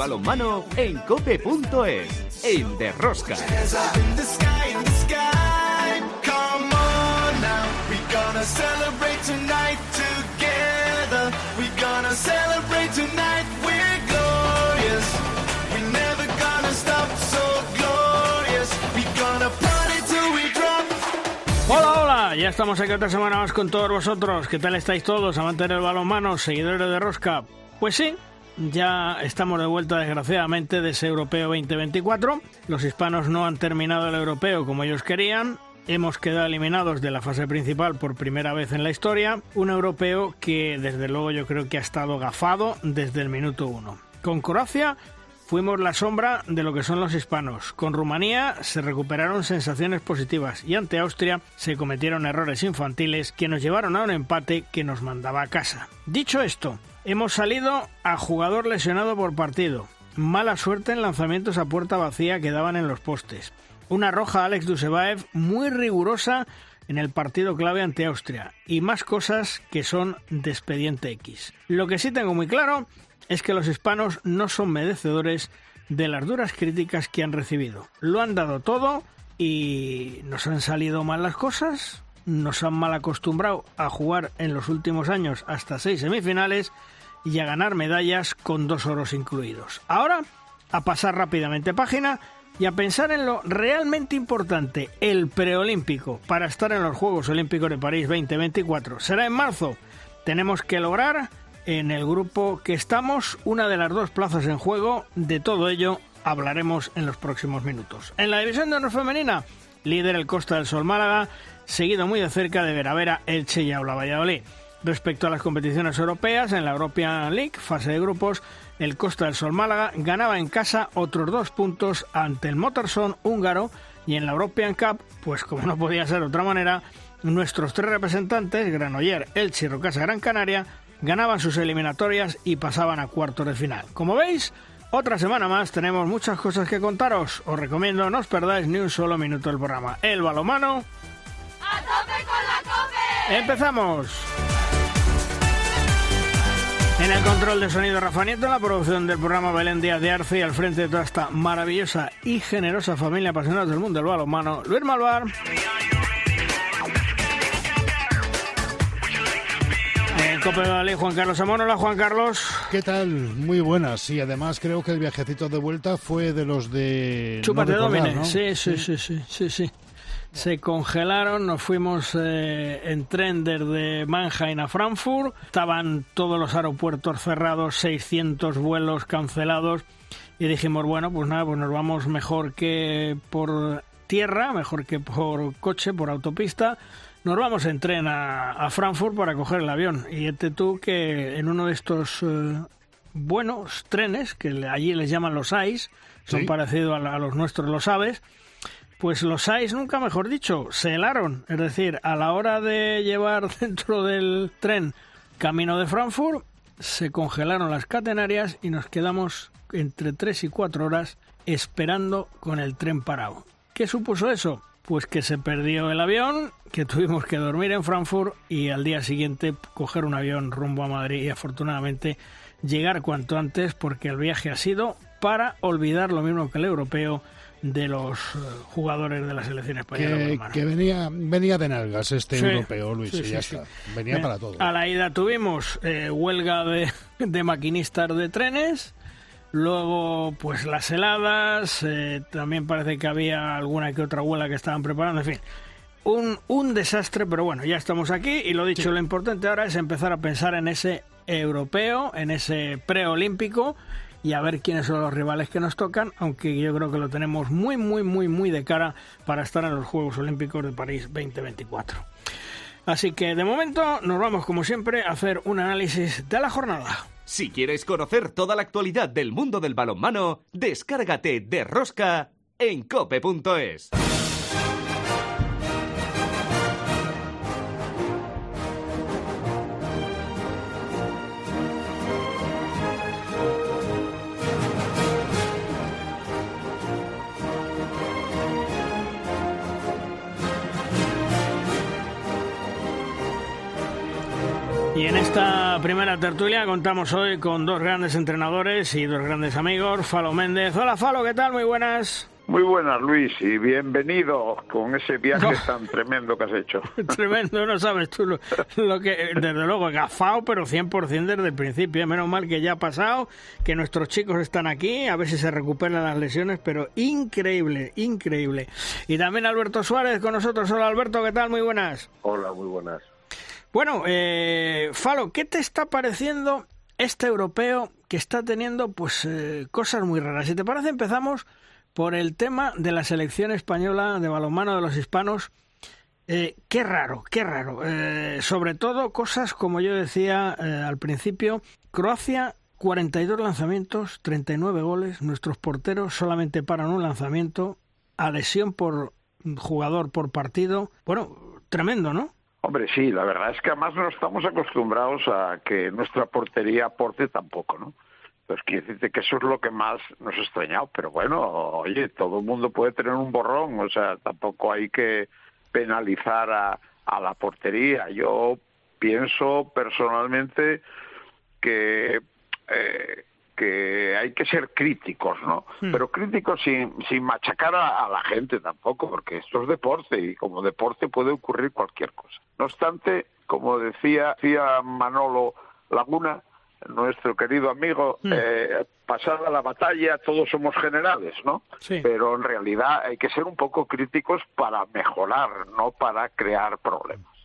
balonmano en cope.es, en Derrosca. Ya estamos aquí otra semana más con todos vosotros. ¿Qué tal estáis todos, amantes del balonmano, seguidores de Rosca? Pues sí, ya estamos de vuelta desgraciadamente de ese europeo 2024. Los hispanos no han terminado el europeo como ellos querían. Hemos quedado eliminados de la fase principal por primera vez en la historia. Un europeo que desde luego yo creo que ha estado gafado desde el minuto uno. Con Croacia fuimos la sombra de lo que son los hispanos. Con Rumanía se recuperaron sensaciones positivas y ante Austria se cometieron errores infantiles que nos llevaron a un empate que nos mandaba a casa. Dicho esto, hemos salido a jugador lesionado por partido. Mala suerte en lanzamientos a puerta vacía que daban en los postes. Una roja a Alex Dusebaev muy rigurosa en el partido clave ante Austria. Y más cosas que son de expediente X. Lo que sí tengo muy claro es que los hispanos no son merecedores de las duras críticas que han recibido. Lo han dado todo y nos han salido mal las cosas, nos han mal acostumbrado a jugar en los últimos años hasta seis semifinales y a ganar medallas con dos oros incluidos. Ahora, a pasar rápidamente página y a pensar en lo realmente importante, el preolímpico, para estar en los Juegos Olímpicos de París 2024. Será en marzo. Tenemos que lograr en el grupo que estamos, una de las dos plazas en juego. De todo ello hablaremos en los próximos minutos. En la división de honor femenina, líder el Costa del Sol Málaga, seguido muy de cerca de Veravera, Elche y Aula Valladolid. Respecto a las competiciones europeas, en la European League, fase de grupos, el Costa del Sol Málaga ganaba en casa otros dos puntos ante el Motorson húngaro y en la European Cup, pues como no podía ser de otra manera, nuestros tres representantes, Granoller, Elche y Rocasa Gran Canaria, ganaban sus eliminatorias y pasaban a cuartos de final. Como veis, otra semana más tenemos muchas cosas que contaros. Os recomiendo no os perdáis ni un solo minuto del programa. El balomano. ¡A tope con la cope! ¡Empezamos! En el control de sonido Rafa Nieto, en la producción del programa Belén Díaz de Arce y al frente de toda esta maravillosa y generosa familia apasionada del mundo del balonmano, Luis Malvar. En Cope de Valladolid, Juan Carlos Amón. Hola, Juan Carlos. ¿Qué tal? Muy buenas. Y además creo que el viajecito de vuelta fue de los de... Chupas no de Domine. ¿no? Sí, sí, sí, sí, sí, sí. Se congelaron, nos fuimos eh, en tren desde Mannheim a Frankfurt. Estaban todos los aeropuertos cerrados, 600 vuelos cancelados. Y dijimos, bueno, pues nada, pues nos vamos mejor que por tierra, mejor que por coche, por autopista. Nos vamos en tren a, a Frankfurt para coger el avión. Y este tú que en uno de estos eh, buenos trenes, que allí les llaman los AIS, son Sí. parecidos a, a los nuestros, lo sabes, pues los AIS, nunca mejor dicho, se helaron. Es decir, a la hora de llevar dentro del tren camino de Frankfurt, se congelaron las catenarias y nos quedamos entre 3 y 4 horas esperando con el tren parado. ¿Qué supuso eso? Pues que se perdió el avión, que tuvimos que dormir en Frankfurt y al día siguiente coger un avión rumbo a Madrid y afortunadamente llegar cuanto antes porque el viaje ha sido para olvidar lo mismo que el europeo de los eh, jugadores de la selección española. Que, que venía, venía de nalgas este Sí, europeo, Luis, sí, y ya sí. está. Venía Bien, para todo. A la ida tuvimos eh, huelga de, de maquinistas de trenes, luego pues las heladas, eh, también parece que había alguna que otra huelga que estaban preparando, en fin. Un, un desastre, pero bueno, ya estamos aquí y lo dicho, lo importante ahora es empezar a pensar en ese europeo, en ese preolímpico y a ver quiénes son los rivales que nos tocan, aunque yo creo que lo tenemos muy, muy, muy, muy de cara para estar en los Juegos Olímpicos de París 2024. Así que de momento nos vamos como siempre a hacer un análisis de la jornada. Si quieres conocer toda la actualidad del mundo del balonmano, descárgate de Rosca en cope.es. Y en esta primera tertulia contamos hoy con dos grandes entrenadores y dos grandes amigos, Falo Méndez. Hola Falo, ¿qué tal? Muy buenas. Muy buenas, Luis, y bienvenido con ese viaje tan tremendo que has hecho. tremendo, no sabes tú lo, que, desde luego, gafado, pero 100% desde el principio. Menos mal que ya ha pasado, que nuestros chicos están aquí, a ver si se recuperan las lesiones, pero increíble, increíble. Y también Alberto Suárez con nosotros. Hola Alberto, ¿qué tal? Muy buenas. Hola, muy buenas. Bueno, eh, Falo, ¿qué te está pareciendo este europeo que está teniendo pues eh, cosas muy raras? Si te parece, empezamos por el tema de la selección española de balonmano de los hispanos. Eh, qué raro, qué raro. Eh, sobre todo cosas como yo decía eh, al principio, Croacia 42 lanzamientos, 39 goles, nuestros porteros solamente paran un lanzamiento, adhesión por jugador por partido. Bueno, tremendo, ¿no? Hombre, sí, la verdad es que además no estamos acostumbrados a que nuestra portería aporte tampoco, ¿no? Pues quiere decirte que eso es lo que más nos ha extrañado. Pero bueno, oye, todo el mundo puede tener un borrón, o sea, tampoco hay que penalizar a, a la portería. Yo pienso personalmente que eh, que hay que ser críticos, ¿no? Hmm. Pero críticos sin, sin machacar a, la gente tampoco, porque esto es deporte y como deporte puede ocurrir cualquier cosa. No obstante, como decía, decía Manolo Laguna, nuestro querido amigo, hmm. eh, pasada la batalla todos somos generales, ¿no? Pero en realidad hay que ser un poco críticos para mejorar, no para crear problemas.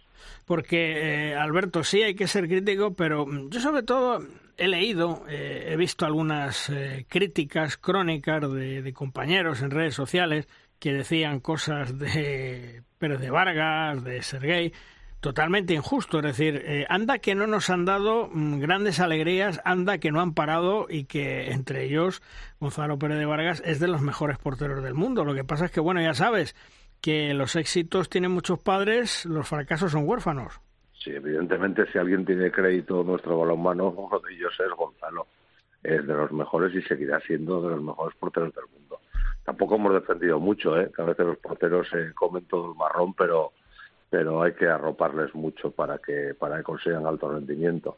Porque, eh, Alberto, sí hay que ser crítico, pero yo sobre todo he leído, eh, he visto algunas críticas crónicas de, de, compañeros en redes sociales que decían cosas de Pérez de Vargas, de Sergei, totalmente injusto. Es decir, eh, anda que no nos han dado mm, grandes alegrías, anda que no han parado y que entre ellos Gonzalo Pérez de Vargas es de los mejores porteros del mundo. Lo que pasa es que, bueno, ya sabes que los éxitos tienen muchos padres, los fracasos son huérfanos. Sí, evidentemente si alguien tiene crédito nuestro balonmano, uno de ellos es Gonzalo. Es de los mejores y seguirá siendo de los mejores porteros del mundo. Tampoco hemos defendido mucho, ¿eh? que a veces los porteros se comen todo el marrón, pero pero hay que arroparles mucho para que para que consigan alto rendimiento.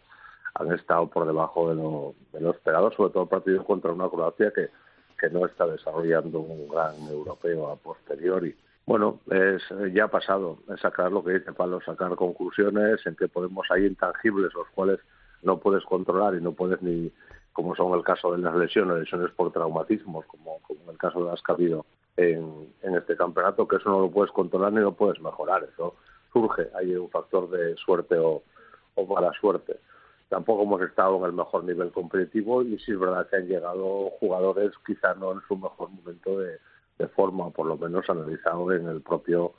Han estado por debajo de lo, de lo esperado, sobre todo partidos contra una Croacia que, que no está desarrollando un gran europeo a posteriori. Bueno, es, ya ha pasado, es sacar lo que dice Pablo, sacar conclusiones en que podemos, hay intangibles los cuales no puedes controlar y no puedes ni, como son el caso de las lesiones, lesiones por traumatismos, como, como en el caso de las que ha habido en, en este campeonato, que eso no lo puedes controlar ni lo puedes mejorar, eso surge, hay un factor de suerte o, o mala suerte. Tampoco hemos estado en el mejor nivel competitivo y sí es verdad que han llegado jugadores quizá no en su mejor momento de, de forma, por lo menos analizado en el propio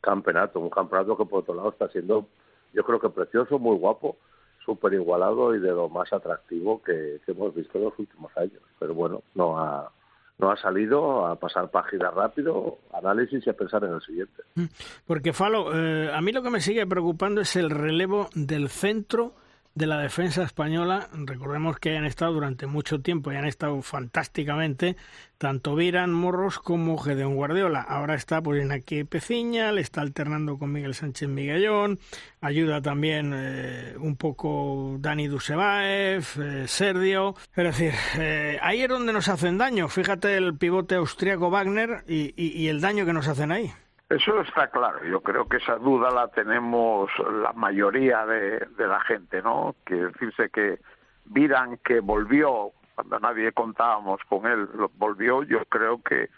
campeonato. Un campeonato que por otro lado está siendo, yo creo que precioso, muy guapo, súper igualado y de lo más atractivo que, hemos visto en los últimos años. Pero bueno, no ha, no ha salido a pasar página rápido, análisis y a pensar en el siguiente. Mm. Porque, Falo, eh, a mí lo que me sigue preocupando es el relevo del centro de la defensa española. Recordemos que han estado durante mucho tiempo y han estado fantásticamente tanto Viran Morros como Gedeón Guardiola. Ahora está pues aquí Peciña, le está alternando con Miguel Sánchez Miguelón, ayuda también eh, un poco Dani Dusebaev, eh, Sergio. Es decir, eh, ahí es donde nos hacen daño. Fíjate el pivote austriaco Wagner y el daño que nos hacen ahí. Eso está claro. Yo creo que esa duda la tenemos la mayoría de, la gente, ¿no? Quiere decirse que Viran, que volvió cuando nadie contábamos con él, volvió, yo creo que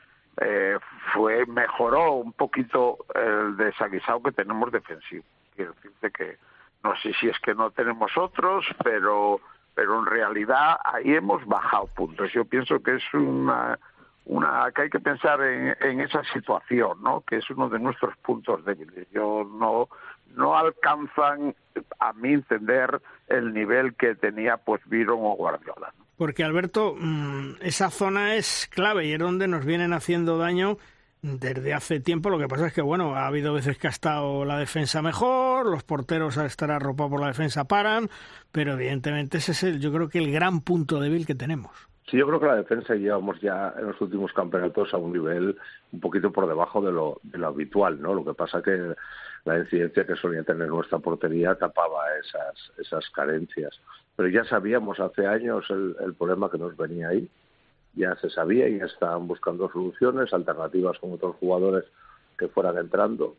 eh, fue mejoró un poquito el desaguisado que tenemos defensivo. Quiere decirse que no sé si es que no tenemos otros, pero pero en realidad ahí hemos bajado puntos. Yo pienso que es una una que hay que pensar en, esa situación, ¿no? Que es uno de nuestros puntos débiles. Yo no no alcanzan a mi entender el nivel que tenía pues Viron o Guardiola. Porque Alberto, mm, esa zona es clave y es donde nos vienen haciendo daño desde hace tiempo. Lo que pasa es que, bueno, ha habido veces que ha estado la defensa mejor, los porteros al estar arropados por la defensa paran, pero evidentemente ese es el, yo creo que el gran punto débil que tenemos. Sí, yo creo que la defensa llevamos ya en los últimos campeonatos a un nivel un poquito por debajo de lo, de lo habitual, ¿no? Lo que pasa que la incidencia que solía tener nuestra portería tapaba esas, carencias. Pero ya sabíamos hace años el, el problema que nos venía ahí, ya se sabía y ya estaban buscando soluciones, alternativas con otros jugadores que fueran entrando.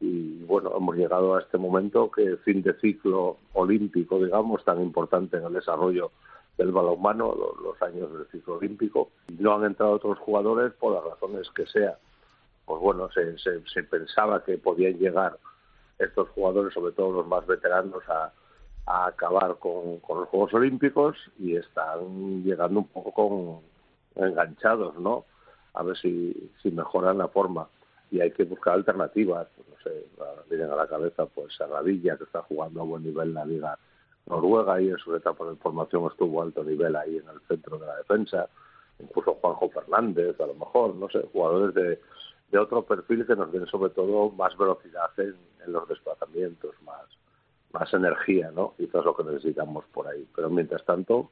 Y bueno, hemos llegado a este momento que fin de ciclo olímpico, digamos, tan importante en el desarrollo del balonmano, los, los años del ciclo olímpico. No han entrado otros jugadores por las razones que sea. Pues bueno, se, se, pensaba que podían llegar estos jugadores, sobre todo los más veteranos, a, a acabar con, los Juegos Olímpicos y están llegando un poco con enganchados, ¿no? A ver si, si mejoran la forma. Y hay que buscar alternativas. No sé, vienen a la cabeza pues Serradilla, que está jugando a buen nivel la Liga Noruega y en su etapa de formación estuvo a alto nivel ahí en el centro de la defensa. Incluso Juanjo Fernández, a lo mejor, no sé, jugadores de, de otro perfil que nos den sobre todo más velocidad en, en los desplazamientos, más, más energía, ¿no? Es lo que necesitamos por ahí. Pero mientras tanto,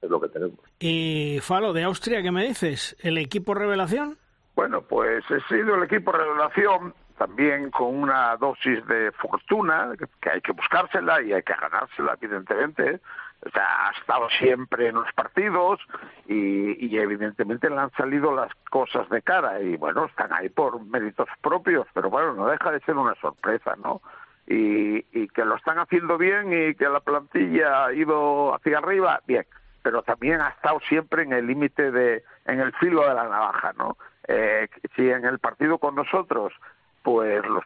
es lo que tenemos. Y Falo, de Austria, ¿qué me dices? ¿El equipo revelación? Bueno, pues he sido el equipo revelación también con una dosis de fortuna, que hay que buscársela y hay que ganársela, evidentemente. O sea, ha estado siempre en los partidos y, y, evidentemente le han salido las cosas de cara y bueno, están ahí por méritos propios, pero bueno, no deja de ser una sorpresa, ¿no? Y, que lo están haciendo bien y que la plantilla ha ido hacia arriba, bien, pero también ha estado siempre en el límite de, en el filo de la navaja, ¿no? Eh, si en el partido con nosotros, pues los,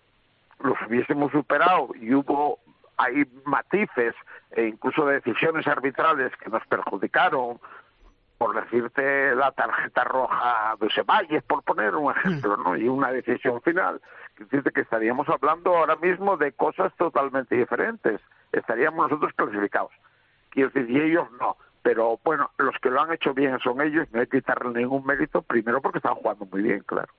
hubiésemos superado y hubo hay matices e incluso decisiones arbitrales que nos perjudicaron, por decirte la tarjeta roja de Ceballos, por poner un ejemplo, ¿no? Y una decisión final. Decirte que estaríamos hablando ahora mismo de cosas totalmente diferentes. Estaríamos nosotros clasificados. Quiero decir, y ellos no. Pero bueno, los que lo han hecho bien son ellos, no hay que quitarle ningún mérito, primero porque están jugando muy bien, claro.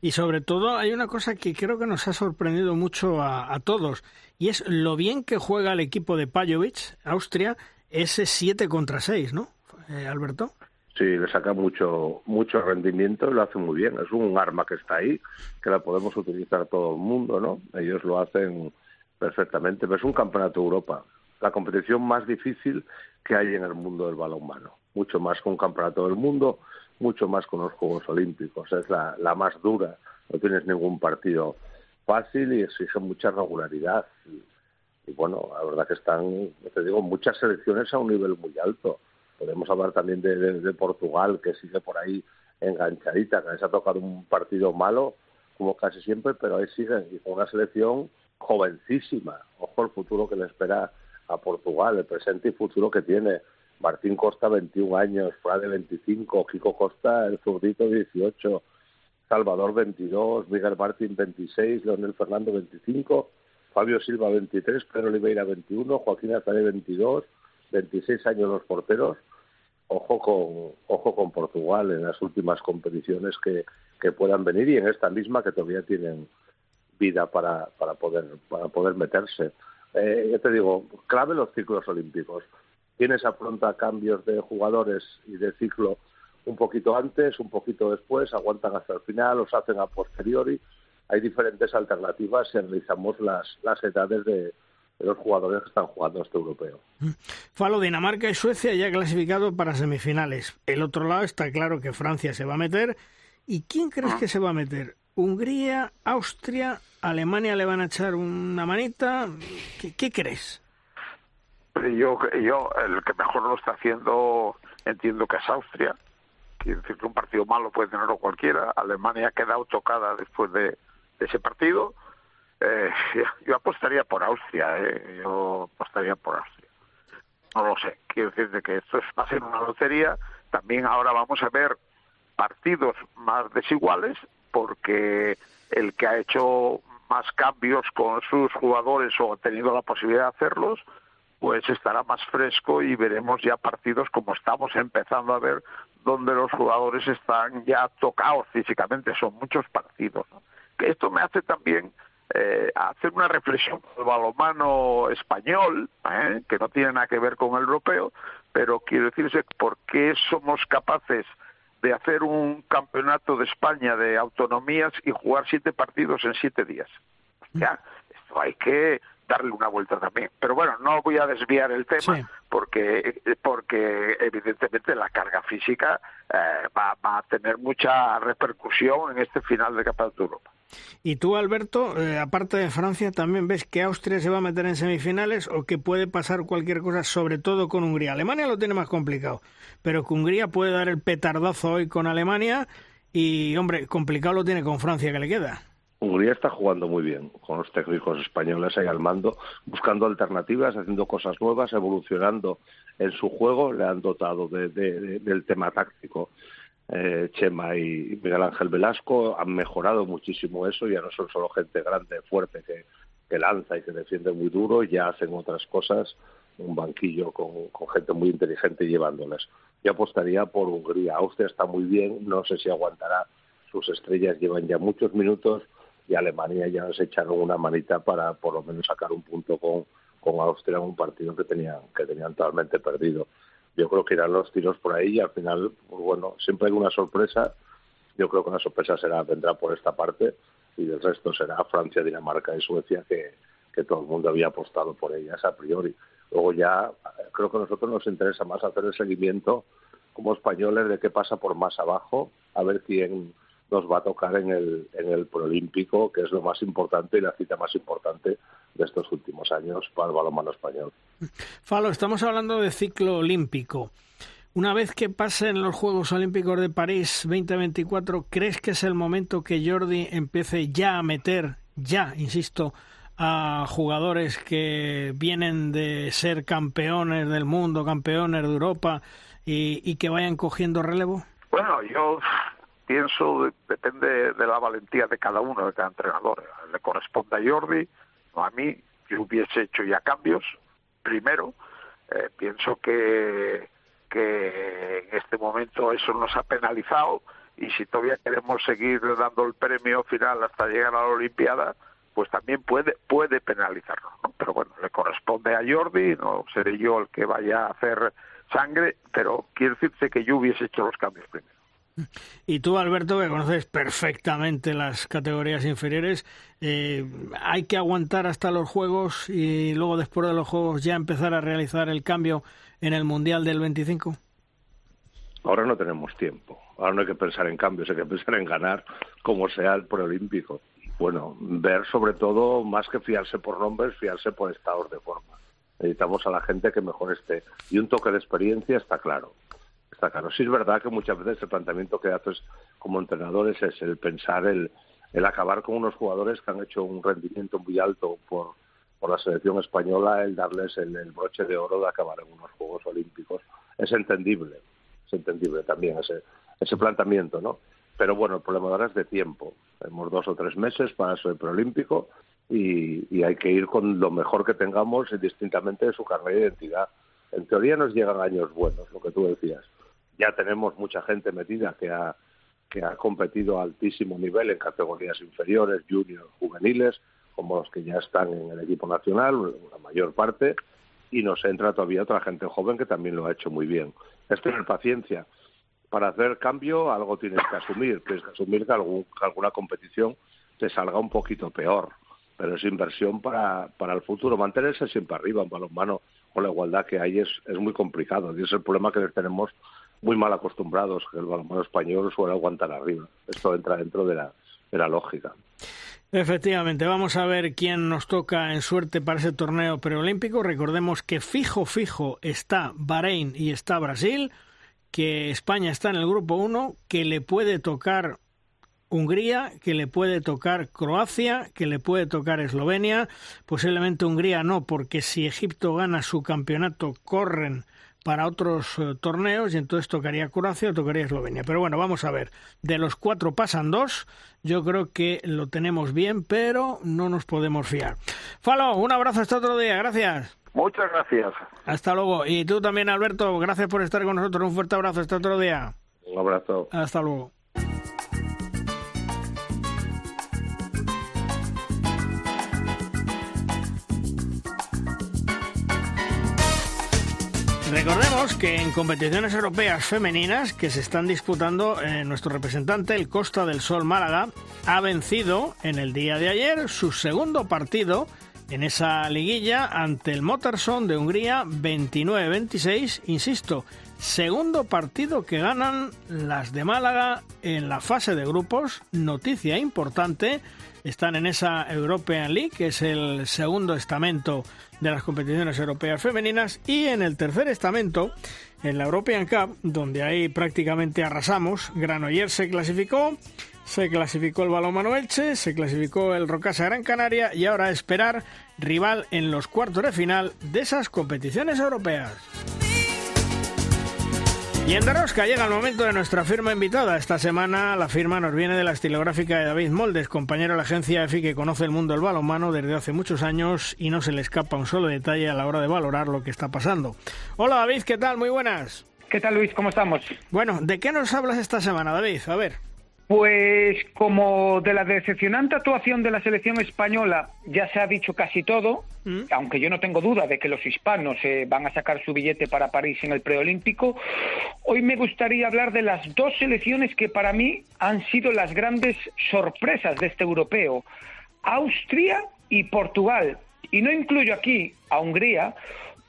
Y sobre todo hay una cosa que creo que nos ha sorprendido mucho a, todos, y es lo bien que juega el equipo de Pajovic, Austria, ese 7 contra 6, ¿no, eh, Alberto? Sí, le saca mucho mucho rendimiento y lo hace muy bien. Es un arma que está ahí, que la podemos utilizar todo el mundo, ¿no? Ellos lo hacen perfectamente. Pero es un campeonato de Europa, la competición más difícil que hay en el mundo del balonmano. Mucho más que un campeonato del mundo, mucho más con los Juegos Olímpicos. Es la, la más dura. No tienes ningún partido fácil y exige mucha regularidad. Y, bueno, la verdad que están, te digo, muchas selecciones a un nivel muy alto. Podemos hablar también de, de, de Portugal, que sigue por ahí enganchadita, que les ha tocado un partido malo, como casi siempre, pero ahí siguen. Y con una selección jovencísima. Ojo el futuro que le espera a Portugal, el presente y futuro que tiene. Martín Costa, 21 años, Frade, 25, Kiko Costa, el zurdito, 18, Salvador, 22, Miguel Martín, 26, Leonel Fernando, 25, Fabio Silva, 23, Pedro Oliveira, 21, Joaquín Azaré, 22, 26 años los porteros. Ojo con, ojo con Portugal en las últimas competiciones que, que puedan venir y en esta misma que todavía tienen vida para, para, poder, para poder meterse. Eh, ya te digo, clave los ciclos olímpicos. Tienes afronta cambios de jugadores y de ciclo un poquito antes, un poquito después, aguantan hasta el final, los hacen a posteriori. Hay diferentes alternativas si analizamos las, las edades de, los jugadores que están jugando este europeo. Falo, Dinamarca y Suecia ya clasificado para semifinales. El otro lado está claro que Francia se va a meter. ¿Y quién crees que se va a meter? ¿Hungría, Austria, Alemania le van a echar una manita? ¿Qué, qué crees? Yo, yo, el que mejor lo está haciendo, entiendo que es Austria. Quiere decir que un partido malo puede tenerlo cualquiera. Alemania ha quedado tocada después de, ese partido. Eh, yo apostaría por Austria, eh. yo apostaría por Austria. No lo sé, quiero decir que esto va a ser una lotería. También ahora vamos a ver partidos más desiguales porque el que ha hecho más cambios con sus jugadores o ha tenido la posibilidad de hacerlos, pues estará más fresco y veremos ya partidos como estamos empezando a ver, donde los jugadores están ya tocados físicamente, son muchos partidos. esto me hace también eh, hacer una reflexión con el balomano español, ¿eh? que no tiene nada que ver con el europeo, pero quiero decirse por qué somos capaces de hacer un campeonato de España de autonomías y jugar siete partidos en siete días. Digo, hay que darle una vuelta también. Pero bueno, no voy a desviar el tema porque porque evidentemente la carga física eh, va, va, a tener mucha repercusión en este final de Campeonato de Europa. ¿Y tú, Alberto, eh, aparte de Francia, también ves que Austria se va a meter en semifinales o que puede pasar cualquier cosa, sobre todo con Hungría? Alemania lo tiene más complicado, pero que Hungría puede dar el petardazo hoy con Alemania y, hombre, complicado lo tiene con Francia que le queda. Hungría está jugando muy bien con los técnicos españoles ahí al mando, buscando alternativas, haciendo cosas nuevas, evolucionando en su juego, le han dotado del tema táctico eh, Chema y Miguel Ángel Velasco han mejorado muchísimo eso, ya no son solo gente grande, fuerte, que, que lanza y que defiende muy duro, ya hacen otras cosas, un banquillo con, con gente muy inteligente llevándoles. Yo apostaría por Hungría. Austria está muy bien, no sé si aguantará. Sus estrellas llevan ya muchos minutos y Alemania ya nos echaron una manita para por lo menos sacar un punto con, con Austria en un partido que tenían, que tenían totalmente perdido yo creo que irán los tiros por ahí y al final, pues bueno, siempre hay una sorpresa. Yo creo que una sorpresa será vendrá por esta parte y del resto será Francia, Dinamarca y Suecia que, que todo el mundo había apostado por ellas a priori. Luego ya creo que a nosotros nos interesa más hacer el seguimiento como españoles de qué pasa por más abajo, a ver quién nos va a tocar en el, en el Proolímpico, que es lo más importante y la cita más importante de estos últimos años para el balonmano español. Falo, estamos hablando de ciclo olímpico. Una vez que pasen los Juegos Olímpicos de París 2024, ¿crees que es el momento que Jordi empiece ya a meter, ya, insisto, a jugadores que vienen de ser campeones del mundo, campeones de Europa y, y que vayan cogiendo relevo? Bueno, yo pienso, depende de la valentía de cada uno, de cada entrenador. Le corresponde a Jordi, no a mí, yo hubiese hecho ya cambios. Primero, eh, pienso que, que en este momento eso nos ha penalizado y si todavía queremos seguir dando el premio final hasta llegar a la Olimpiada, pues también puede puede penalizarnos. Pero bueno, le corresponde a Jordi, no seré yo el que vaya a hacer sangre, pero quiero decirte que yo hubiese hecho los cambios primero. Y tú, Alberto, que conoces perfectamente las categorías inferiores, eh, ¿hay que aguantar hasta los Juegos y luego después de los Juegos ya empezar a realizar el cambio en el Mundial del 25? Ahora no tenemos tiempo. Ahora no hay que pensar en cambios, hay que pensar en ganar como sea el preolímpico. Bueno, ver sobre todo, más que fiarse por nombres, fiarse por estados de forma. Necesitamos a la gente que mejor esté. Y un toque de experiencia está claro está claro. Sí es verdad que muchas veces el planteamiento que haces como entrenadores es el pensar el, el acabar con unos jugadores que han hecho un rendimiento muy alto por, por la selección española, el darles el, broche de oro de acabar en unos Juegos Olímpicos. Es entendible, es entendible también ese, ese planteamiento, ¿no? Pero bueno, el problema ahora es de tiempo. Tenemos dos o tres meses para eso del preolímpico y, y hay que ir con lo mejor que tengamos indistintamente de su carrera de identidad. En teoría nos llegan años buenos, lo que tú decías ya tenemos mucha gente metida que ha, que ha competido a altísimo nivel en categorías inferiores, juniors, juveniles, como los que ya están en el equipo nacional, la mayor parte, y nos entra todavía otra gente joven que también lo ha hecho muy bien. Es tener paciencia. Para hacer cambio algo tienes que asumir, tienes que asumir que, alguna competición te salga un poquito peor, pero es inversión para, para el futuro. Mantenerse siempre arriba en balonmano con la igualdad que hay es, es muy complicado y es el problema que tenemos muy mal acostumbrados, que el balonmano español suele aguantar arriba. Esto entra dentro de la, de la lógica. Efectivamente, vamos a ver quién nos toca en suerte para ese torneo preolímpico. Recordemos que fijo, fijo está Bahrein y está Brasil, que España está en el grupo 1, que le puede tocar Hungría, que le puede tocar Croacia, que le puede tocar Eslovenia, posiblemente Hungría no, porque si Egipto gana su campeonato corren para otros eh, torneos y entonces tocaría Croacia o tocaría Eslovenia. Pero bueno, vamos a ver. De los cuatro pasan dos. Yo creo que lo tenemos bien, pero no nos podemos fiar. Falo, un abrazo hasta otro día. Gracias. Muchas gracias. Hasta luego. Y tú también, Alberto, gracias por estar con nosotros. Un fuerte abrazo. Hasta otro día. Un abrazo. Hasta luego. Recordemos que en competiciones europeas femeninas que se están disputando, eh, nuestro representante, el Costa del Sol Málaga, ha vencido en el día de ayer su segundo partido en esa liguilla ante el Motorson de Hungría 29-26, insisto, segundo partido que ganan las de Málaga en la fase de grupos, noticia importante, están en esa European League, que es el segundo estamento de las competiciones europeas femeninas, y en el tercer estamento, en la European Cup, donde ahí prácticamente arrasamos, Granollers se clasificó, se clasificó el Balonmano Elche, se clasificó el Rocasa Gran Canaria y ahora esperar rival en los cuartos de final de esas competiciones europeas. Y en Darosca llega el momento de nuestra firma invitada. Esta semana la firma nos viene de la estilográfica de David Moldes, compañero de la agencia EFI que conoce el mundo del balonmano desde hace muchos años y no se le escapa un solo detalle a la hora de valorar lo que está pasando. Hola David, ¿qué tal? Muy buenas. ¿Qué tal Luis? ¿Cómo estamos? Bueno, ¿de qué nos hablas esta semana, David? A ver. Pues como de la decepcionante actuación de la selección española ya se ha dicho casi todo, mm. aunque yo no tengo duda de que los hispanos eh, van a sacar su billete para París en el preolímpico, hoy me gustaría hablar de las dos selecciones que para mí han sido las grandes sorpresas de este europeo, Austria y Portugal. Y no incluyo aquí a Hungría,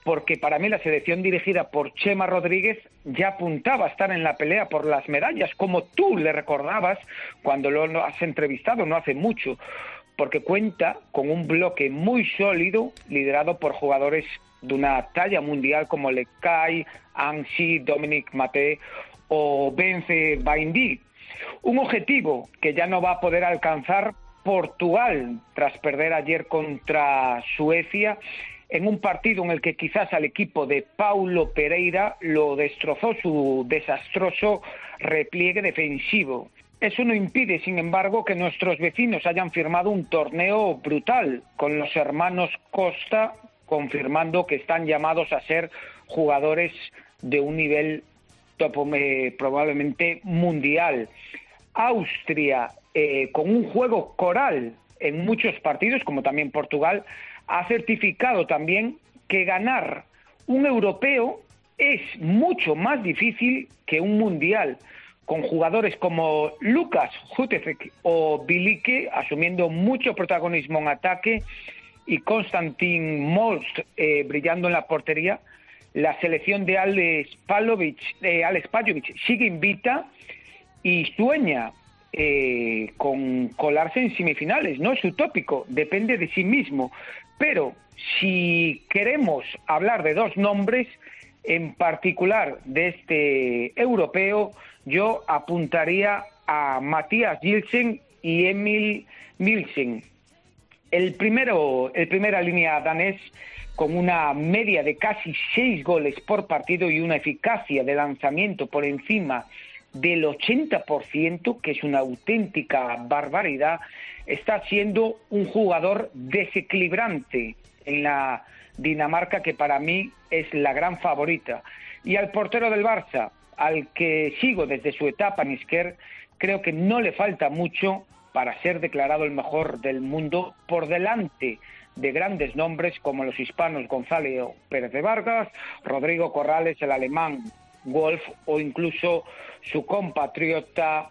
porque para mí la selección dirigida por Chema Rodríguez ya apuntaba a estar en la pelea por las medallas, como tú le recordabas cuando lo has entrevistado no hace mucho, porque cuenta con un bloque muy sólido liderado por jugadores de una talla mundial como Lekai, Ansi, Dominic Mate o Bence Baindi. Un objetivo que ya no va a poder alcanzar Portugal tras perder ayer contra Suecia en un partido en el que quizás al equipo de Paulo Pereira lo destrozó su desastroso repliegue defensivo. Eso no impide, sin embargo, que nuestros vecinos hayan firmado un torneo brutal con los hermanos Costa, confirmando que están llamados a ser jugadores de un nivel eh, probablemente mundial. Austria, eh, con un juego coral en muchos partidos, como también Portugal, ha certificado también que ganar un europeo es mucho más difícil que un mundial, con jugadores como Lucas Hutefek o Bilike asumiendo mucho protagonismo en ataque y Konstantin Most eh, brillando en la portería. La selección de Alex, Palovic, eh, Alex sigue invita y sueña eh, con colarse en semifinales. No es utópico, depende de sí mismo. Pero si queremos hablar de dos nombres, en particular de este europeo, yo apuntaría a Matías Gilsen y Emil Milsen. El primero, el primera línea danés con una media de casi seis goles por partido y una eficacia de lanzamiento por encima del 80%, que es una auténtica barbaridad, está siendo un jugador desequilibrante en la Dinamarca, que para mí es la gran favorita. Y al portero del Barça, al que sigo desde su etapa en Isker, creo que no le falta mucho para ser declarado el mejor del mundo por delante de grandes nombres como los hispanos Gonzalo Pérez de Vargas, Rodrigo Corrales, el alemán Wolf o incluso su compatriota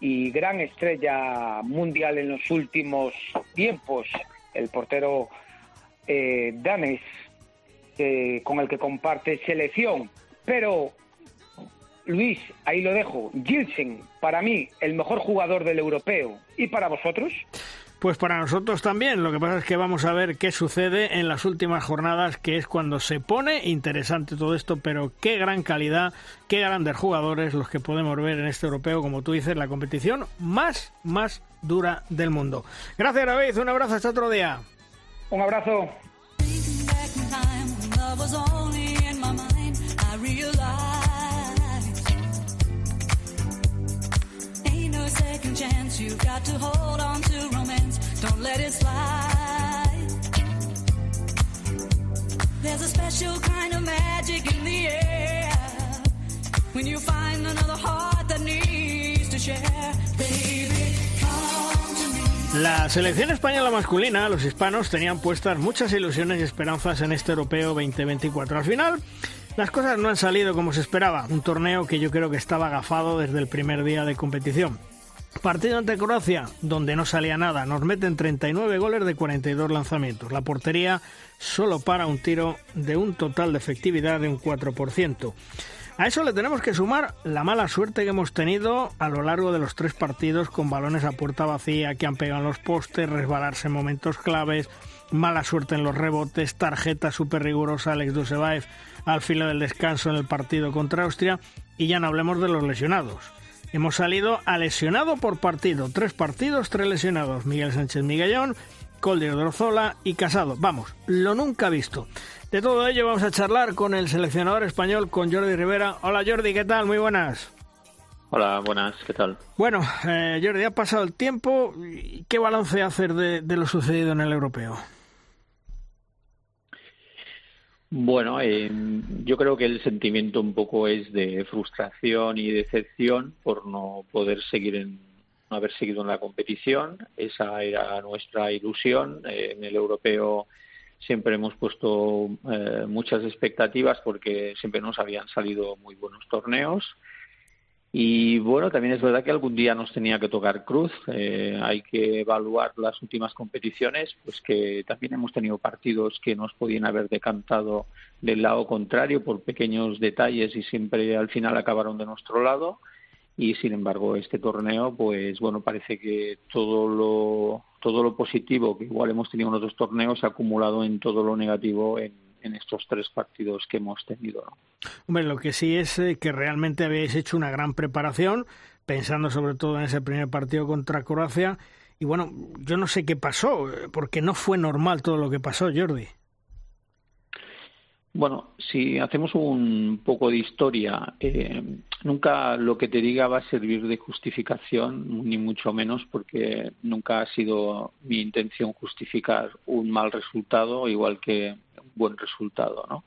y gran estrella mundial en los últimos tiempos, el portero eh, danés, con el que comparte selección. Pero, Luis, ahí lo dejo. Gilsen, para mí, el mejor jugador del europeo. ¿Y para vosotros? Pues para nosotros también. Lo que pasa es que vamos a ver qué sucede en las últimas jornadas, que es cuando se pone interesante todo esto, pero qué gran calidad, qué grandes jugadores los que podemos ver en este europeo, como tú dices, la competición más, más dura del mundo. Gracias, David. Un abrazo hasta otro día. Un abrazo. Don't let it slide. There's a special kind of magic in the air when you find another heart that needs to share. Baby, La selección española masculina, los hispanos, tenían puestas muchas ilusiones y esperanzas en este europeo 2024. Al final, las cosas no han salido como se esperaba. Un torneo que yo creo que estaba agafado desde el primer día de competición. Partido ante Croacia, donde no salía nada. Nos meten 39 goles de 42 lanzamientos. La portería solo para un tiro de un total de efectividad de un 4%. A eso le tenemos que sumar la mala suerte que hemos tenido a lo largo de los tres partidos con balones a puerta vacía que han pegado en los postes, resbalarse en momentos claves, mala suerte en los rebotes, tarjeta súper rigurosa Alex Dusevaev al filo del descanso en el partido contra Austria y ya no hablemos de los lesionados. Hemos salido a lesionado por partido, tres partidos, tres lesionados, Miguel Sánchez Miguellón, Coldir Drozola y Casado. Vamos, lo nunca visto. De todo ello vamos a charlar con el seleccionador español, con Jordi Rivera. Hola Jordi, ¿qué tal? Muy buenas. Hola, buenas, ¿qué tal? Bueno, eh, Jordi, ha pasado el tiempo. ¿Qué balance hacer de, de lo sucedido en el europeo? Bueno, eh, yo creo que el sentimiento un poco es de frustración y decepción por no poder seguir en no haber seguido en la competición. Esa era nuestra ilusión. Eh, en el europeo siempre hemos puesto eh, muchas expectativas porque siempre nos habían salido muy buenos torneos. Y bueno, también es verdad que algún día nos tenía que tocar cruz. Eh, hay que evaluar las últimas competiciones, pues que también hemos tenido partidos que nos podían haber decantado del lado contrario por pequeños detalles y siempre al final acabaron de nuestro lado y sin embargo este torneo pues bueno parece que todo lo todo lo positivo que igual hemos tenido en otros torneos se ha acumulado en todo lo negativo en, estos tres partidos que hemos tenido Hombre, lo que sí es eh, que realmente habéis hecho una gran preparación pensando sobre todo en ese primer partido contra Croacia. Y bueno yo no sé qué pasó eh, porque no fue normal todo lo que pasó Jordi bueno, si hacemos un poco de historia, eh, nunca lo que te diga va a servir de justificación, ni mucho menos, porque nunca ha sido mi intención justificar un mal resultado, igual que un buen resultado, ¿no?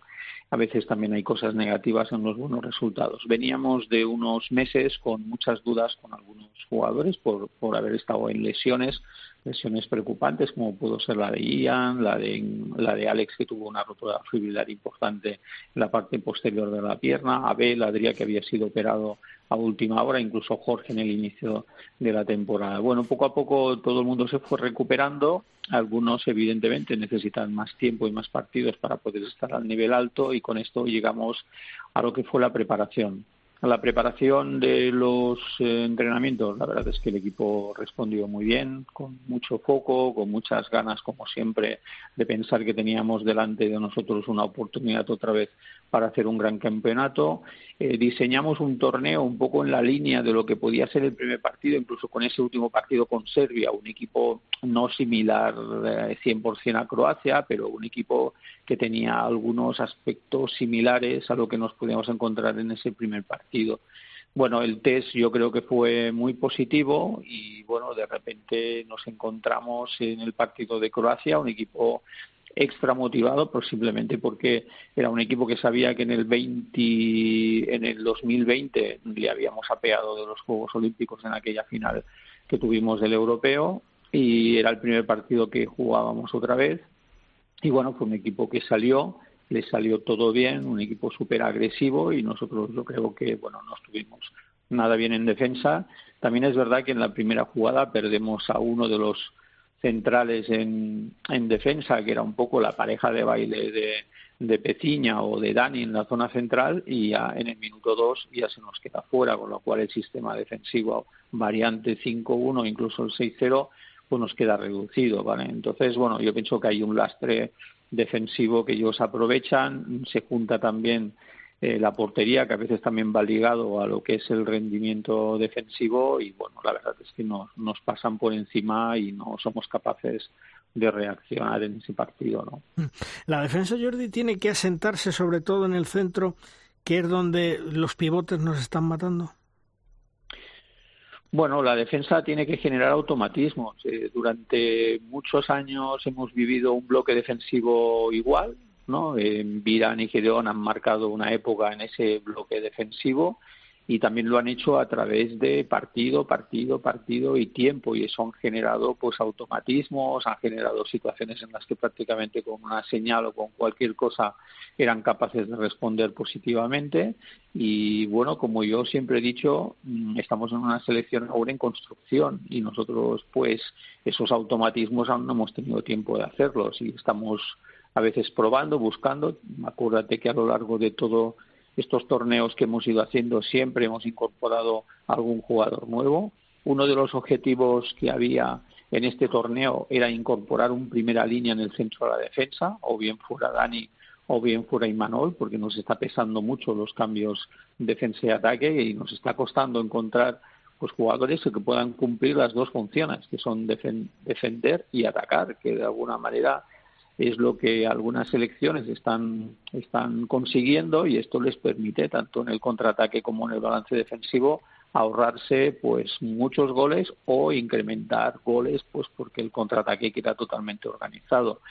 A veces también hay cosas negativas en los buenos resultados. Veníamos de unos meses con muchas dudas con algunos jugadores por, por haber estado en lesiones lesiones preocupantes como pudo ser la de Ian, la de, la de Alex que tuvo una rotura fibrilar importante en la parte posterior de la pierna, Abel, Adrià que había sido operado a última hora, incluso Jorge en el inicio de la temporada. Bueno, poco a poco todo el mundo se fue recuperando, algunos evidentemente necesitan más tiempo y más partidos para poder estar al nivel alto y con esto llegamos a lo que fue la preparación la preparación de los eh, entrenamientos, la verdad es que el equipo respondió muy bien, con mucho foco, con muchas ganas, como siempre, de pensar que teníamos delante de nosotros una oportunidad otra vez para hacer un gran campeonato. Eh, diseñamos un torneo un poco en la línea de lo que podía ser el primer partido, incluso con ese último partido con Serbia, un equipo no similar eh, 100% a Croacia, pero un equipo que tenía algunos aspectos similares a lo que nos podíamos encontrar en ese primer partido. Bueno, el test yo creo que fue muy positivo y bueno, de repente nos encontramos en el partido de Croacia, un equipo extra motivado pues simplemente porque era un equipo que sabía que en el 20 en el 2020 le habíamos apeado de los Juegos Olímpicos en aquella final que tuvimos del europeo y era el primer partido que jugábamos otra vez. Y bueno fue un equipo que salió le salió todo bien un equipo súper agresivo y nosotros yo creo que bueno no estuvimos nada bien en defensa también es verdad que en la primera jugada perdemos a uno de los centrales en, en defensa, que era un poco la pareja de baile de, de Peciña o de Dani en la zona central y ya en el minuto 2 ya se nos queda fuera, con lo cual el sistema defensivo variante 5-1, incluso el 6-0, pues nos queda reducido, ¿vale? Entonces, bueno, yo pienso que hay un lastre defensivo que ellos aprovechan, se junta también eh, la portería, que a veces también va ligado a lo que es el rendimiento defensivo y bueno, la verdad es que nos, nos pasan por encima y no somos capaces de reaccionar en ese partido. ¿no? La defensa, Jordi, tiene que asentarse sobre todo en el centro, que es donde los pivotes nos están matando. Bueno, la defensa tiene que generar automatismos. Eh, durante muchos años hemos vivido un bloque defensivo igual, ¿no? Virán y Gedeón han marcado una época en ese bloque defensivo y también lo han hecho a través de partido, partido, partido y tiempo y eso han generado pues automatismos, han generado situaciones en las que prácticamente con una señal o con cualquier cosa eran capaces de responder positivamente. Y bueno, como yo siempre he dicho, mm, estamos en una selección ahora en construcción y nosotros pues esos automatismos aún no hemos tenido tiempo de hacerlos y estamos a veces probando, buscando, acuérdate que a lo largo de todo estos torneos que hemos ido haciendo siempre hemos incorporado algún jugador nuevo. Uno de los objetivos que había en este torneo era incorporar un primera línea en el centro de la defensa, o bien fuera Dani o bien fuera Imanol, porque nos está pesando mucho los cambios defensa y ataque y nos está costando encontrar pues jugadores que puedan cumplir las dos funciones, que son defender y atacar, que de alguna manera es lo que algunas selecciones están, están consiguiendo y esto les permite, tanto en el contraataque como en el balance defensivo, ahorrarse pues muchos goles o incrementar goles pues porque el contraataque queda totalmente organizado.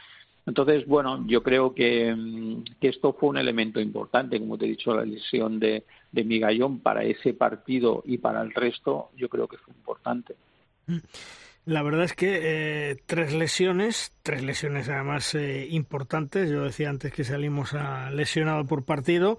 Entonces, bueno, yo creo que, que, esto fue un elemento importante, como te he dicho, la lesión de, de Migallón para ese partido y para el resto, yo creo que fue importante. La verdad es que eh, tres lesiones, tres lesiones además eh, importantes. Yo decía antes que salimos a lesionado por partido.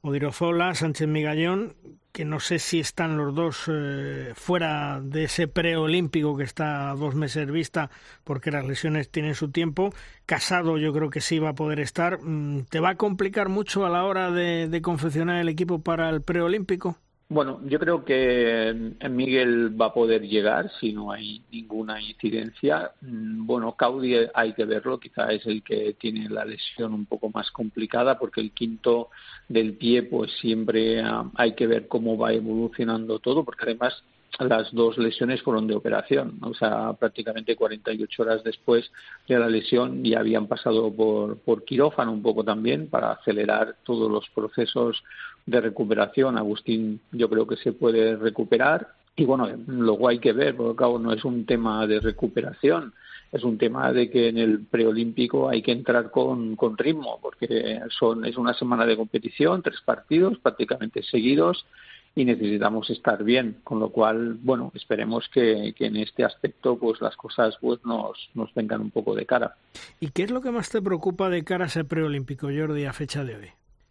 Odirozola, Sánchez Migallón, que no sé si están los dos eh, fuera de ese preolímpico que está a dos meses vista, porque las lesiones tienen su tiempo. Casado, yo creo que sí va a poder estar. Mm, ¿Te va a complicar mucho a la hora de confeccionar el equipo para el preolímpico? Bueno, yo creo que Miguel va a poder llegar si no hay ninguna incidencia. Mm, bueno, Caudi hay que verlo, quizá es el que tiene la lesión un poco más complicada porque el quinto del pie pues siempre ah, hay que ver cómo va evolucionando todo porque además las dos lesiones fueron de operación, o sea, prácticamente 48 horas después de la lesión ya habían pasado por, por quirófano un poco también para acelerar todos los procesos de recuperación. Agustín yo creo que se puede recuperar y bueno, luego hay que ver, porque cabo no es un tema de recuperación, es un tema de que en el preolímpico hay que entrar con, con ritmo, porque son, es una semana de competición, tres partidos prácticamente seguidos y necesitamos estar bien, con lo cual, bueno, esperemos que, que, en este aspecto pues las cosas pues nos, nos vengan un poco de cara. ¿Y qué es lo que más te preocupa de cara a ese preolímpico, Jordi, a fecha de hoy?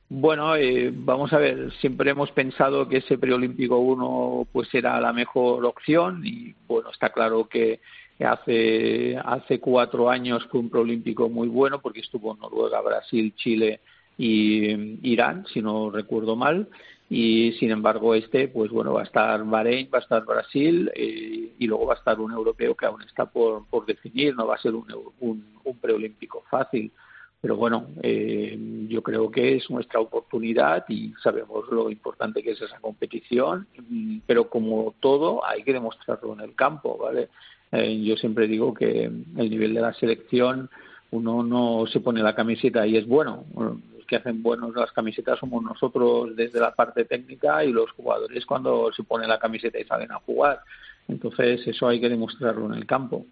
Bueno, eh, vamos a ver, siempre hemos pensado que ese preolímpico 1 pues era la mejor opción y bueno, está claro que hace, hace cuatro años fue un preolímpico muy bueno porque estuvo Noruega, Brasil, Chile y Irán, si no recuerdo mal. Y sin embargo este pues bueno va a estar Bahrein va a estar Brasil eh, y luego va a estar un europeo que aún está por, por definir. No va a ser un, un, un preolímpico fácil pero bueno eh, yo creo que es nuestra oportunidad y sabemos lo importante que es esa competición mm, pero como todo hay que demostrarlo en el campo vale eh, yo siempre digo que el nivel de la selección uno no se pone la camiseta y es bueno que hacen buenos las camisetas somos nosotros desde la parte técnica y los jugadores cuando se ponen la camiseta y salen a jugar. Entonces eso hay que demostrarlo en el campo.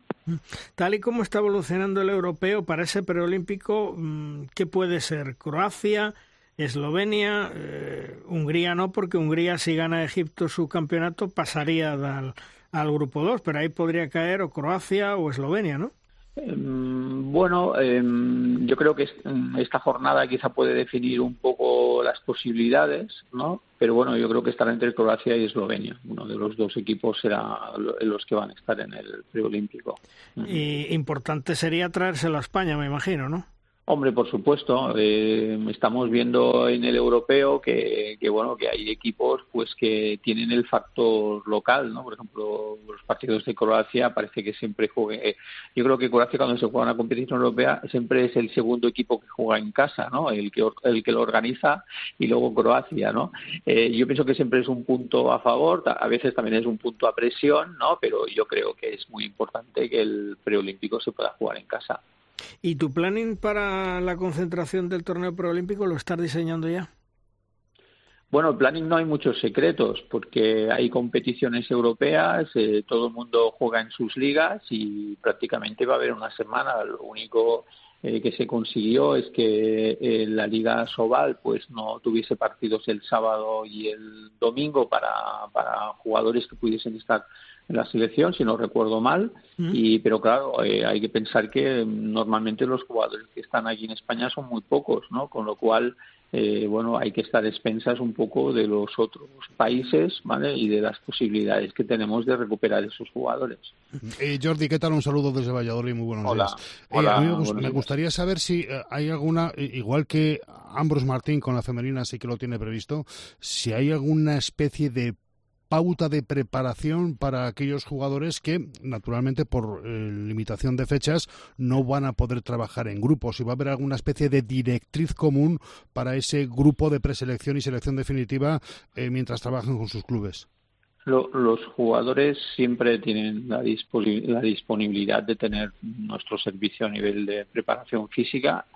Tal y como está evolucionando el europeo para ese preolímpico, mm, ¿qué puede ser? ¿Croacia? Eslovenia, eh, Hungría no, porque Hungría si gana Egipto su campeonato pasaría al, al grupo 2, pero ahí podría caer o Croacia o Eslovenia, ¿no? Em, bueno, em, yo creo que em, esta jornada quizá puede definir un poco las posibilidades, ¿no? Pero bueno, yo creo que estará entre Croacia y Eslovenia. Uno de los dos equipos será los que van a estar en el preolímpico. Y importante sería traérselo a España, me imagino, ¿no? Hombre, por supuesto. Eh, estamos viendo en el europeo que, que, bueno que hay equipos pues que tienen el factor local, ¿no? Por ejemplo, los partidos de Croacia parece que siempre juegue. Eh, yo creo que Croacia cuando se juega una competición europea siempre es el segundo equipo que juega en casa, ¿no? El que el que lo organiza y luego Croacia, ¿no? Eh, yo pienso que siempre es un punto a favor, a veces también es un punto a presión, ¿no? Pero yo creo que es muy importante que el preolímpico se pueda jugar en casa. ¿Y tu planning para la concentración del torneo preolímpico lo estás diseñando ya? Bueno, el planning no hay muchos secretos porque hay competiciones europeas, eh, todo el mundo juega en sus ligas y prácticamente va a haber una semana. Lo único eh, que se consiguió es que eh, la Liga Sobal pues no tuviese partidos el sábado y el domingo para, para jugadores que pudiesen estar en la selección, si no recuerdo mal. Y, pero claro, eh, hay que pensar que normalmente los jugadores que están aquí en España son muy pocos, ¿no? Con lo cual, eh, bueno, hay que estar expensas un poco de los otros países, ¿vale? Y de las posibilidades que tenemos de recuperar esos jugadores. Eh, Jordi, ¿qué tal? Un saludo desde Valladolid, muy buenos Hola. días. Hola, a mí me, buenos me días. gustaría saber si hay alguna, igual que Ambros Martín con la femenina sí que lo tiene previsto, si hay alguna especie de pauta de preparación para aquellos jugadores que, naturalmente, por eh, limitación de fechas, no van a poder trabajar en grupos. Si va a haber alguna especie de directriz común para ese grupo de preselección y selección definitiva eh, mientras trabajan con sus clubes. Lo, los jugadores siempre tienen la disponibilidad de tener nuestro servicio a nivel de preparación física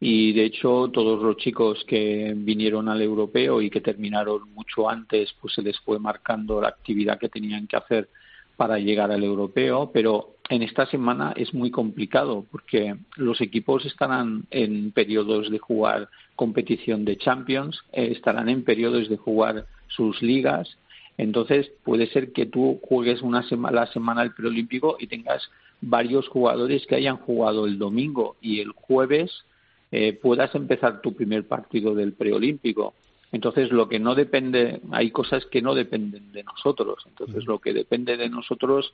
y de hecho todos los chicos que vinieron al europeo y que terminaron mucho antes pues se les fue marcando la actividad que tenían que hacer para llegar al europeo. Pero en esta semana es muy complicado porque los equipos estarán en periodos de jugar competición de Champions eh, estarán en periodos de jugar sus ligas. Entonces puede ser que tú juegues una sema la semana del preolímpico y tengas varios jugadores que hayan jugado el domingo y el jueves eh, puedas empezar tu primer partido del preolímpico. Entonces, lo que no depende, hay cosas que no dependen de nosotros. Entonces, lo que depende de nosotros,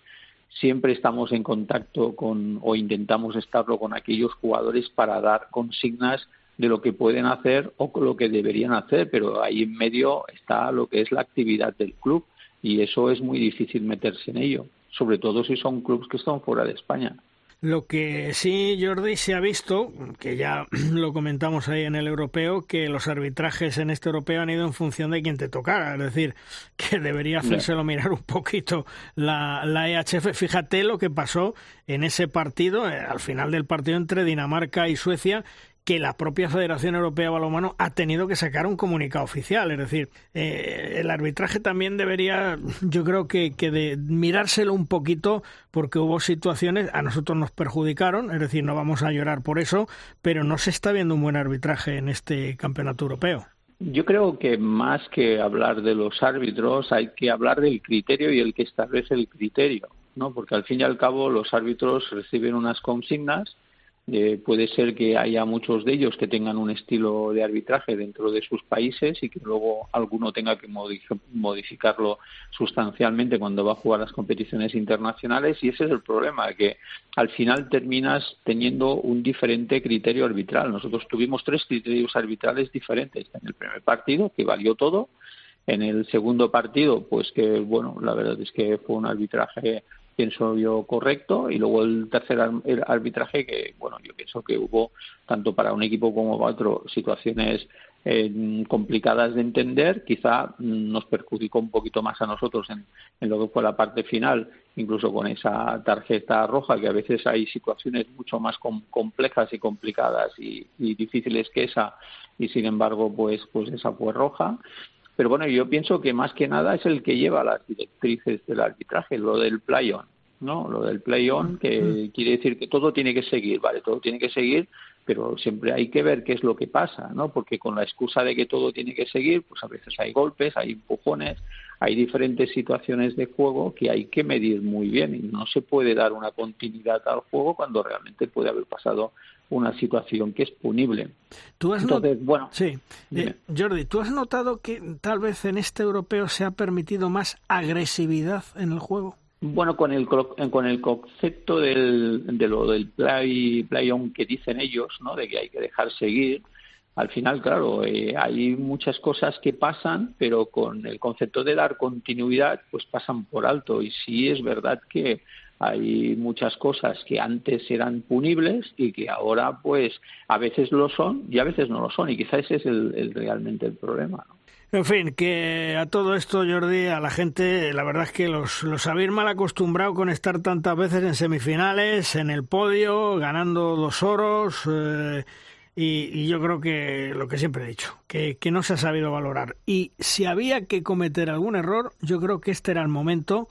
siempre estamos en contacto con o intentamos estarlo con aquellos jugadores para dar consignas de lo que pueden hacer o lo que deberían hacer, pero ahí en medio está lo que es la actividad del club y eso es muy difícil meterse en ello, sobre todo si son clubes que están fuera de España. Lo que sí, Jordi, se ha visto, que ya lo comentamos ahí en el europeo, que los arbitrajes en este europeo han ido en función de quien te tocara. Es decir, que debería hacérselo mirar un poquito la, la EHF. Fíjate lo que pasó en ese partido, eh, al final del partido entre Dinamarca y Suecia, que la propia Federación Europea de Balonmano ha tenido que sacar un comunicado oficial. Es decir, eh, el arbitraje también debería, yo creo que, que de mirárselo un poquito, porque hubo situaciones, a nosotros nos perjudicaron, es decir, no vamos a llorar por eso, pero no se está viendo un buen arbitraje en este campeonato europeo. Yo creo que más que hablar de los árbitros, hay que hablar del criterio y el que establece el criterio, ¿no? Porque al fin y al cabo los árbitros reciben unas consignas eh, puede ser que haya muchos de ellos que tengan un estilo de arbitraje dentro de sus países y que luego alguno tenga que modificarlo sustancialmente cuando va a jugar las competiciones internacionales. Y ese es el problema, que al final terminas teniendo un diferente criterio arbitral. Nosotros tuvimos tres criterios arbitrales diferentes. En el primer partido, que valió todo, en el segundo partido, pues que, bueno, la verdad es que fue un arbitraje pienso yo correcto y luego el tercer arbitraje que bueno yo pienso que hubo tanto para un equipo como para otro situaciones eh, complicadas de entender. Quizá nos perjudicó un poquito más a nosotros en, en, lo que fue la parte final incluso con esa tarjeta roja que a veces hay situaciones mucho más com complejas y complicadas y, y difíciles que esa. Y sin embargo pues pues esa fue roja pero bueno, yo pienso que más que nada es el que lleva las directrices del arbitraje, lo del play-on, ¿no? Lo del play-on, que quiere decir que todo tiene que seguir, ¿vale? Todo tiene que seguir, pero siempre hay que ver qué es lo que pasa, ¿no? Porque con la excusa de que todo tiene que seguir, pues a veces hay golpes, hay empujones, hay diferentes situaciones de juego que hay que medir muy bien y no se puede dar una continuidad al juego cuando realmente puede haber pasado una situación que es punible. ¿Tú has Entonces, bueno, sí. Eh, Jordi, ¿tú has notado que tal vez en este europeo se ha permitido más agresividad en el juego? Bueno, con el con el concepto del, de lo del play play on que dicen ellos, ¿no? De que hay que dejar seguir. Al final, claro, eh, hay muchas cosas que pasan, pero con el concepto de dar continuidad, pues pasan por alto. Y sí es verdad que hay muchas cosas que antes eran punibles y que ahora, pues, a veces lo son y a veces no lo son. Y quizás ese es el, el realmente el problema, ¿no? En fin, que a todo esto, Jordi, a la gente, la verdad es que los, los habéis mal acostumbrado con estar tantas veces en semifinales, en el podio, ganando dos oros, eh, y, y, yo creo que lo que siempre he dicho, que, que no se ha sabido valorar. Y si había que cometer algún error, yo creo que este era el momento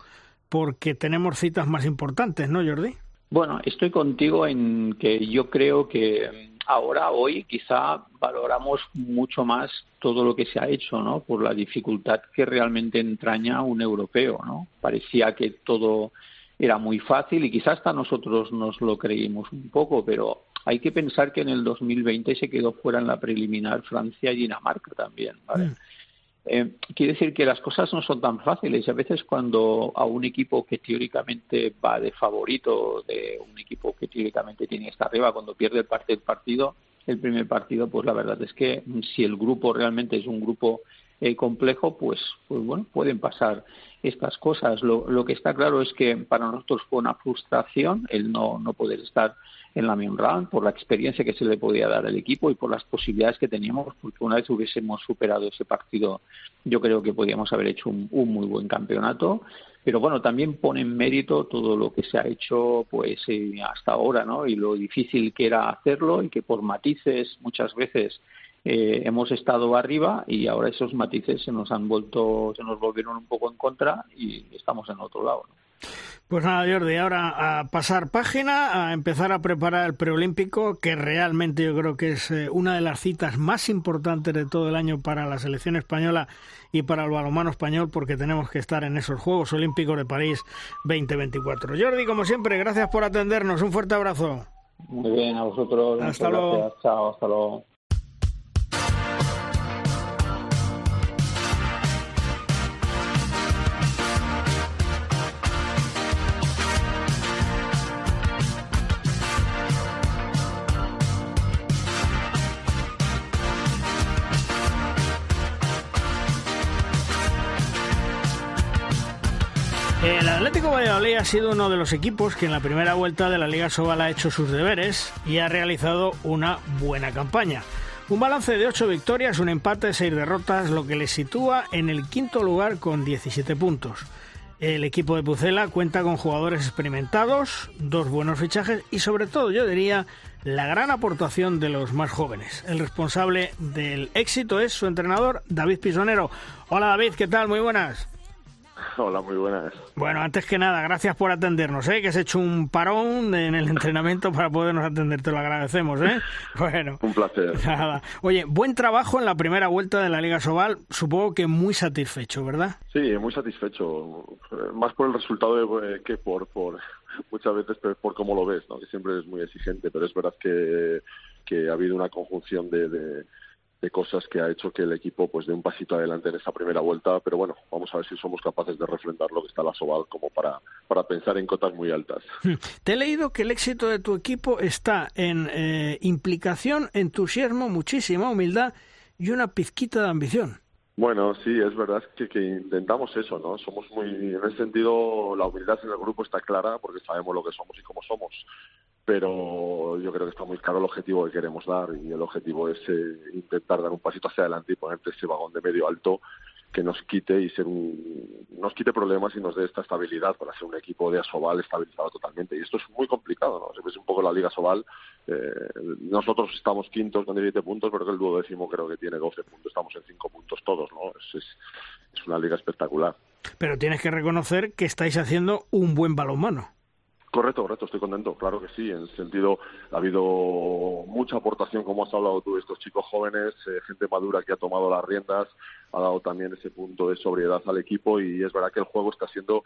porque tenemos citas más importantes, ¿no, Jordi? Bueno, estoy contigo en que yo creo que ahora, hoy, quizá valoramos mucho más todo lo que se ha hecho, ¿no? Por la dificultad que realmente entraña un europeo, ¿no? Parecía que todo era muy fácil y quizás hasta nosotros nos lo creímos un poco, pero hay que pensar que en el 2020 se quedó fuera en la preliminar Francia y Dinamarca también, ¿vale? Mm. Eh, quiere decir que las cosas no son tan fáciles. A veces cuando a un equipo que teóricamente va de favorito, de un equipo que teóricamente tiene que estar arriba, cuando pierde el, parte, partido, el primer partido, pues la verdad es que si el grupo realmente es un grupo eh, complejo, pues, pues bueno, pueden pasar estas cosas. Lo, lo que está claro es que para nosotros fue una frustración el no, no poder estar en la main por la experiencia que se le podía dar al equipo y por las posibilidades que teníamos, porque una vez hubiésemos superado ese partido, yo creo que podíamos haber hecho un, muy buen campeonato. Pero bueno, también pone en mérito todo lo que se ha hecho pues eh, hasta ahora, ¿no? Y lo difícil que era hacerlo y que por matices muchas veces eh, hemos estado arriba y ahora esos matices se nos han vuelto, se nos volvieron un poco en contra y estamos en otro lado. ¿no? Pues nada, Jordi, ahora a pasar página, a empezar a preparar el preolímpico, que realmente yo creo que es eh, una de las citas más importantes de todo el año para la selección española y para el balonmano español, porque tenemos que estar en esos Juegos Olímpicos de París 2024. Jordi, como siempre, gracias por atendernos. Un fuerte abrazo. Muy bien, a vosotros. Hasta luego. Chao, hasta luego. Ha sido uno de los equipos que en la primera vuelta de la Liga Sobal ha hecho sus deberes y ha realizado una buena campaña. Un balance de 8 victorias, un empate, 6 derrotas, lo que le sitúa en el quinto lugar con 17 puntos. El equipo de Pucela cuenta con jugadores experimentados, dos buenos fichajes y sobre todo yo diría la gran aportación de los más jóvenes. El responsable del éxito es su entrenador David Pisonero. Hola David, ¿qué tal? Muy buenas. Hola, muy buenas. Bueno, antes que nada, gracias por atendernos, ¿eh? que has hecho un parón en el entrenamiento para podernos atender, te lo agradecemos. ¿eh? Bueno, un placer. Nada. Oye, buen trabajo en la primera vuelta de la Liga Sobal, supongo que muy satisfecho, ¿verdad? Sí, muy satisfecho, más por el resultado eh, que por, por muchas veces por cómo lo ves, ¿no? que siempre es muy exigente, pero es verdad que, que ha habido una conjunción de de cosas que ha hecho que el equipo pues dé un pasito adelante en esa primera vuelta, pero bueno, vamos a ver si somos capaces de refrendar lo que está la Sobal como para, para pensar en cotas muy altas. Te he leído que el éxito de tu equipo está en eh, implicación, entusiasmo, muchísima humildad y una pizquita de ambición. Bueno, sí, es verdad que, que, intentamos eso, ¿no? Somos muy, en ese sentido, la humildad en el grupo está clara porque sabemos lo que somos y cómo somos pero yo creo que está muy claro el objetivo que queremos dar y el objetivo es eh, intentar dar un pasito hacia adelante y ponerte ese vagón de medio alto que nos quite y ser un, nos quite problemas y nos dé esta estabilidad para ser un equipo de Asobal estabilizado totalmente. Y esto es muy complicado no se un poco la Liga Asobal eh, nosotros estamos quintos con 17 puntos pero que el duodécimo creo que tiene 12 puntos. Estamos en 5 puntos todos no es, es, es una liga espectacular. Pero tienes que reconocer que estáis haciendo un buen balonmano Correcto, correcto, estoy contento, claro que sí. En el sentido, ha habido mucha aportación, como has hablado tú, de estos chicos jóvenes, eh, gente madura que ha tomado las riendas, ha dado también ese punto de sobriedad al equipo y es verdad que el juego está siendo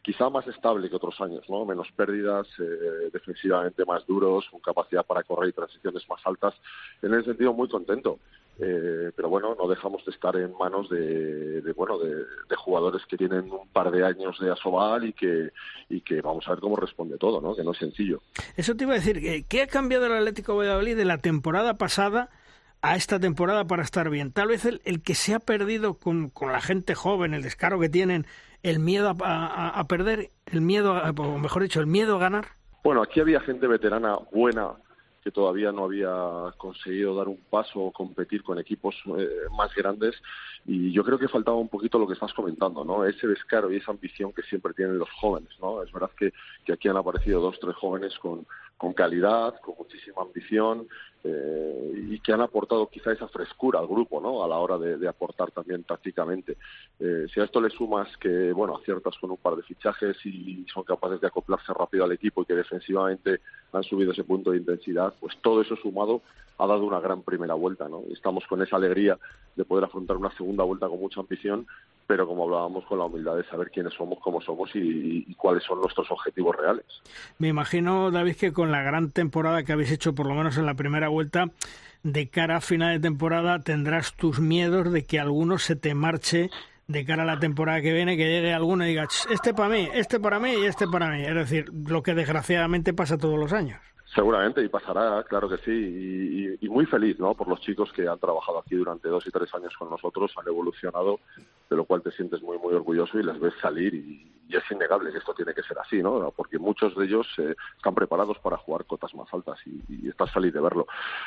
quizá más estable que otros años, ¿no? Menos pérdidas, eh, defensivamente más duros, con capacidad para correr y transiciones más altas. En ese sentido, muy contento. Eh, pero bueno, no dejamos de estar en manos de, bueno de, jugadores que tienen un par de años de asobal y que y que vamos a ver cómo responde todo, ¿no? Que no es sencillo. Eso te iba a decir, ¿qué ha cambiado el Atlético Valladolid de la temporada pasada a esta temporada para estar bien? Tal vez el, el que se ha perdido con, con la gente joven, el descaro que tienen, el miedo a, a, perder, el miedo, o mejor dicho, el miedo a ganar. Bueno, aquí había gente veterana buena que todavía no había conseguido dar un paso o competir con equipos eh, más grandes y yo creo que faltaba un poquito lo que estás comentando, ¿no? Ese descaro y esa ambición que siempre tienen los jóvenes, ¿no? Es verdad que, que aquí han aparecido dos, tres jóvenes con, con calidad, con muchísima ambición, eh, y que han aportado quizá esa frescura al grupo, ¿no? A la hora de, aportar también tácticamente. Eh, si a esto le sumas que, bueno, aciertas con un par de fichajes y son capaces de acoplarse rápido al equipo y que defensivamente han subido ese punto de intensidad, pues todo eso sumado ha dado una gran primera vuelta, ¿no? Estamos con esa alegría de poder afrontar una segunda vuelta con mucha ambición, pero como hablábamos con la humildad de saber quiénes somos, cómo somos y, cuáles son nuestros objetivos reales. Me imagino, David, que con la gran temporada que habéis hecho, por lo menos en la primera vuelta, de cara a final de temporada tendrás tus miedos de que alguno se te marche de cara a la temporada que viene, que llegue alguno y diga, este para mí, este para mí y este para mí. Es decir, lo que desgraciadamente pasa todos los años. Seguramente, y pasará, claro que sí, y, muy feliz, ¿no? Por los chicos que han trabajado aquí durante dos y tres años con nosotros, han evolucionado, de lo cual te sientes muy, muy orgulloso y les ves salir y, y es innegable que esto tiene que ser así, ¿no? Porque muchos de ellos eh, están preparados para jugar cotas más altas y, estás feliz de verlo.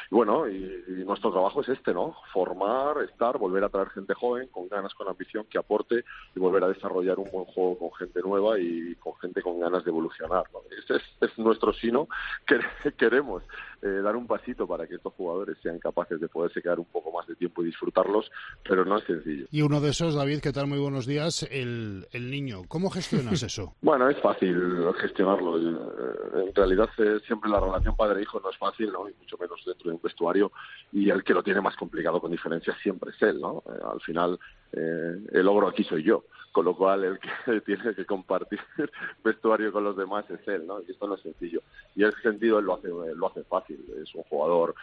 Y bueno, y, nuestro trabajo es este, ¿no? Formar, estar, volver a traer gente joven, con ganas, con ambición, que aporte y volver a desarrollar un buen juego con gente nueva y con gente con ganas de evolucionar, ¿no? Ese es, nuestro sino que queremos eh, dar un pasito para que estos jugadores sean capaces de poderse quedar un poco más de tiempo y disfrutarlos, pero no es sencillo. Y uno de esos, David, ¿qué tal? Muy buenos días. El, el niño, ¿cómo gestionas eso? bueno, es fácil gestionarlo. Eh, en realidad, eh, siempre la relación padre-hijo no es fácil, ¿no? Y mucho menos dentro de un vestuario. Y el que lo tiene más complicado con diferencia siempre es él, ¿no? al final, el logro aquí soy yo con lo cual el que tiene que compartir vestuario con los demás es él, ¿no? Y esto no es sencillo. Y en ese sentido él lo hace, lo hace fácil, es un jugador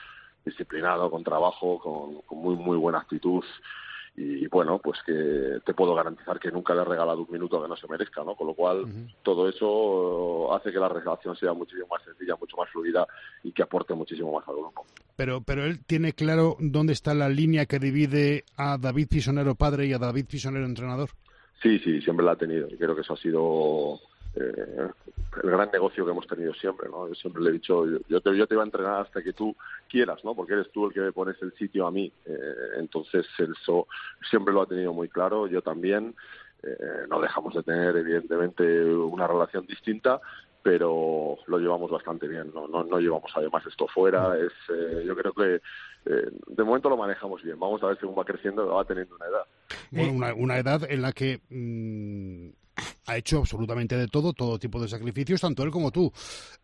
disciplinado, con trabajo, con, muy, muy buena actitud y bueno, pues que te puedo garantizar que nunca le he regalado un minuto que no se merezca, ¿no? Con lo cual, todo eso hace que la relación sea muchísimo más sencilla, mucho más fluida y que aporte muchísimo más al grupo. Pero, pero él tiene claro dónde está la línea que divide a David Fisonero padre y a David Fisonero entrenador. Sí, sí, siempre la ha tenido. Y creo que eso ha sido eh, el gran negocio que hemos tenido siempre, ¿no? Yo siempre le he dicho, yo, te, yo te iba a entrenar hasta que tú quieras, ¿no? Porque eres tú el que me pones el sitio a mí. Eh, entonces, eso siempre lo ha tenido muy claro, yo también. Eh, no dejamos de tener, evidentemente, una relación distinta, pero lo llevamos bastante bien. No, no, no llevamos además esto fuera. Es, eh, yo creo que eh, de momento lo manejamos bien. Vamos a ver según va creciendo, va teniendo una edad. Bueno, una, una edad en la que mm, ha hecho absolutamente de todo, todo tipo de sacrificios, tanto él como tú.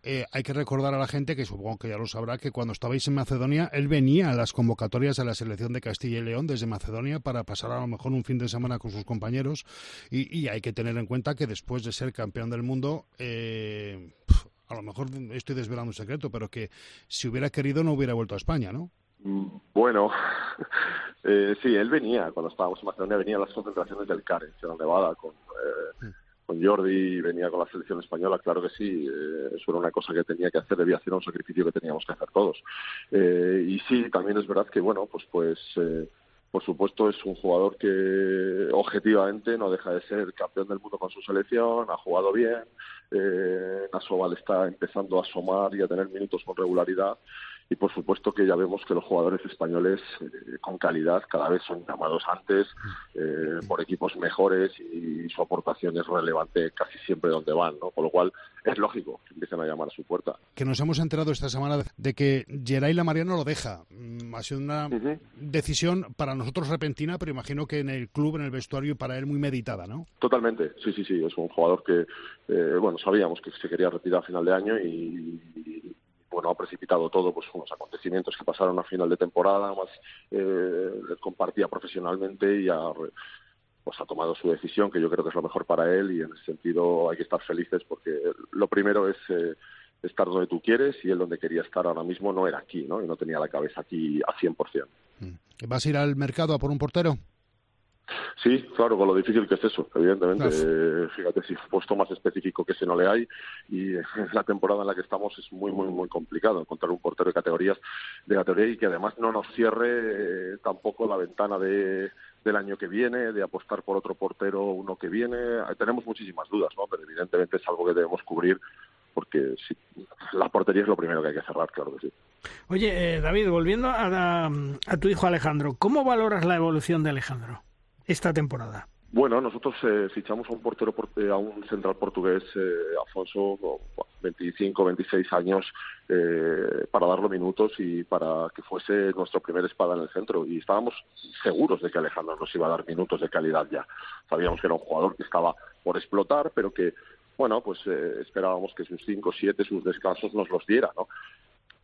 Eh, hay que recordar a la gente, que supongo que ya lo sabrá, que cuando estabais en Macedonia, él venía a las convocatorias de la selección de Castilla y León desde Macedonia para pasar a lo mejor un fin de semana con sus compañeros. Y, hay que tener en cuenta que después de ser campeón del mundo, eh, a lo mejor estoy desvelando un secreto, pero que si hubiera querido no hubiera vuelto a España, ¿no? Mm, bueno, eh, sí, él venía, cuando estábamos en Macedonia, venía a las concentraciones del CARE, en Nevada, con, eh, con Jordi, venía con la selección española, claro que sí, eh, eso era una cosa que tenía que hacer, debía hacer un sacrificio que teníamos que hacer todos. Eh, y sí, también es verdad que, bueno, pues, pues eh, por supuesto es un jugador que objetivamente no deja de ser campeón del mundo con su selección, ha jugado bien, eh, Nasoval está empezando a asomar y a tener minutos con regularidad y por supuesto que ya vemos que los jugadores españoles eh, con calidad cada vez son llamados antes eh, por equipos mejores y su aportación es relevante casi siempre donde van, ¿no? Con lo cual es lógico que empiecen a llamar a su puerta. Que nos hemos enterado esta semana de que Geray Mariano lo deja. Mm, ha sido una decisión para nosotros repentina, pero imagino que en el club, en el vestuario, para él muy meditada, ¿no? Totalmente, sí, sí, sí. Es un jugador que, eh, bueno, sabíamos que se quería retirar a final de año y bueno, ha precipitado todo, pues unos acontecimientos que pasaron a final de temporada, más eh, compartía profesionalmente y ha, pues ha tomado su decisión, que yo creo que es lo mejor para él y en ese sentido hay que estar felices porque lo primero es eh, estar donde tú quieres y él donde quería estar ahora mismo no era aquí, ¿no? Y no tenía la cabeza aquí a 100%. Mm. ¿Vas a ir al mercado a por un portero? Sí, claro, con lo difícil que es eso, evidentemente. Eh, fíjate, si puesto más específico que ese no le hay, y la temporada en la que estamos es muy, muy, muy complicado encontrar un portero de categorías de categoría y que además no nos cierre eh, tampoco la ventana de, del año que viene, de apostar por otro portero uno que viene. Tenemos muchísimas dudas, ¿no? Pero evidentemente es algo que debemos cubrir porque si, la portería es lo primero que hay que cerrar, claro que sí. Oye, eh, David, volviendo a tu hijo Alejandro, ¿cómo valoras la evolución de Alejandro? Esta temporada? Bueno, nosotros eh, fichamos a un portero, eh, a un central portugués, eh, Afonso, 25, 26 años, eh, para darle minutos y para que fuese nuestro primer espada en el centro. Y estábamos seguros de que Alejandro nos iba a dar minutos de calidad ya. Sabíamos que era un jugador que estaba por explotar, pero que, bueno, pues eh, esperábamos que sus 5, 7, sus descansos nos los diera, ¿no?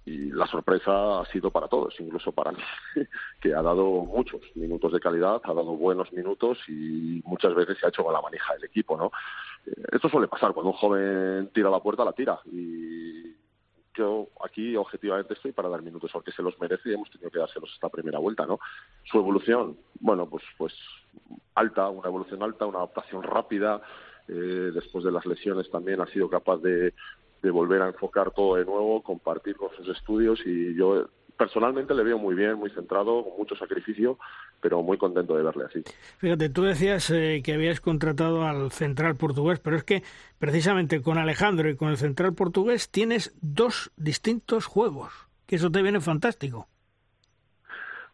Y la sorpresa ha sido para todos, incluso para mí, que ha dado muchos minutos de calidad, ha dado buenos minutos y muchas veces se ha hecho con la manija del equipo, ¿no? Eh, esto suele pasar, cuando un joven tira la puerta, la tira y yo aquí objetivamente estoy para dar minutos porque se los merece y hemos tenido que dárselos esta primera vuelta, ¿no? Su evolución, bueno, pues pues alta, una evolución alta, una adaptación rápida, eh, después de las lesiones también ha sido capaz de, de volver a enfocar todo de nuevo, compartir con sus estudios y yo personalmente le veo muy bien, muy centrado, con mucho sacrificio, pero muy contento de verle así. Fíjate, tú decías eh, que habías contratado al central portugués, pero es que precisamente con Alejandro y con el central portugués tienes dos distintos juegos, que eso te viene fantástico.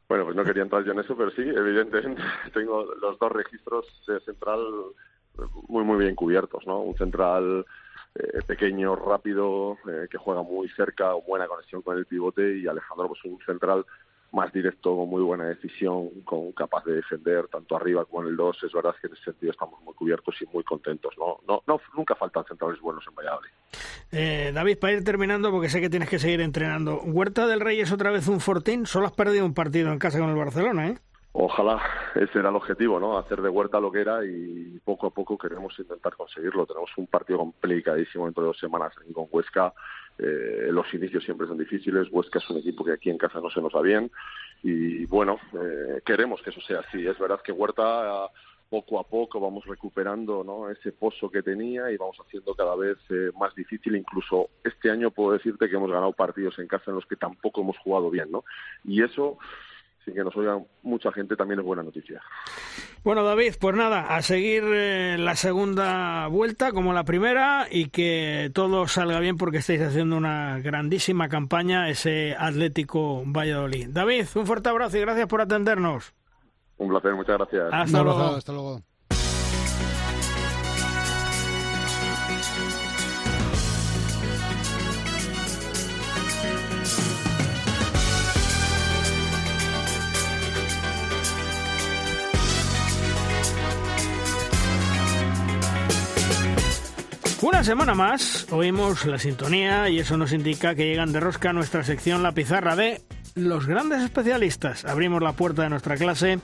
Bueno, pues no quería entrar yo en eso, pero sí, evidentemente tengo los dos registros de central muy, muy bien cubiertos, ¿no? Un central eh, pequeño, rápido, eh, que juega muy cerca, buena conexión con el pivote y Alejandro pues un central más directo, con muy buena decisión, con capaz de defender tanto arriba como en el 2. Es verdad que en ese sentido estamos muy cubiertos y muy contentos. No, no, no nunca faltan centrales buenos en Valladolid. Eh, David, para ir terminando, porque sé que tienes que seguir entrenando. Huerta del Rey es otra vez un fortín. Solo has perdido un partido en casa con el Barcelona, ¿eh? Ojalá ese era el objetivo, ¿no? Hacer de Huerta lo que era y poco a poco queremos intentar conseguirlo. Tenemos un partido complicadísimo dentro de dos semanas con Huesca. Eh, los inicios siempre son difíciles. Huesca es un equipo que aquí en casa no se nos va bien y bueno, eh, queremos que eso sea así. Es verdad que Huerta poco a poco vamos recuperando ¿no? ese pozo que tenía y vamos haciendo cada vez eh, más difícil. Incluso este año puedo decirte que hemos ganado partidos en casa en los que tampoco hemos jugado bien, ¿no? Y eso sin que nos oiga mucha gente también es buena noticia. Bueno, David, pues nada, a seguir eh, la segunda vuelta como la primera y que todo salga bien porque estáis haciendo una grandísima campaña ese Atlético Valladolid. David, un fuerte abrazo y gracias por atendernos. Un placer, muchas gracias. Hasta luego. Hasta luego. Una semana más oímos la sintonía y eso nos indica que llegan de rosca a nuestra sección La Pizarra de los grandes especialistas. Abrimos la puerta de nuestra clase,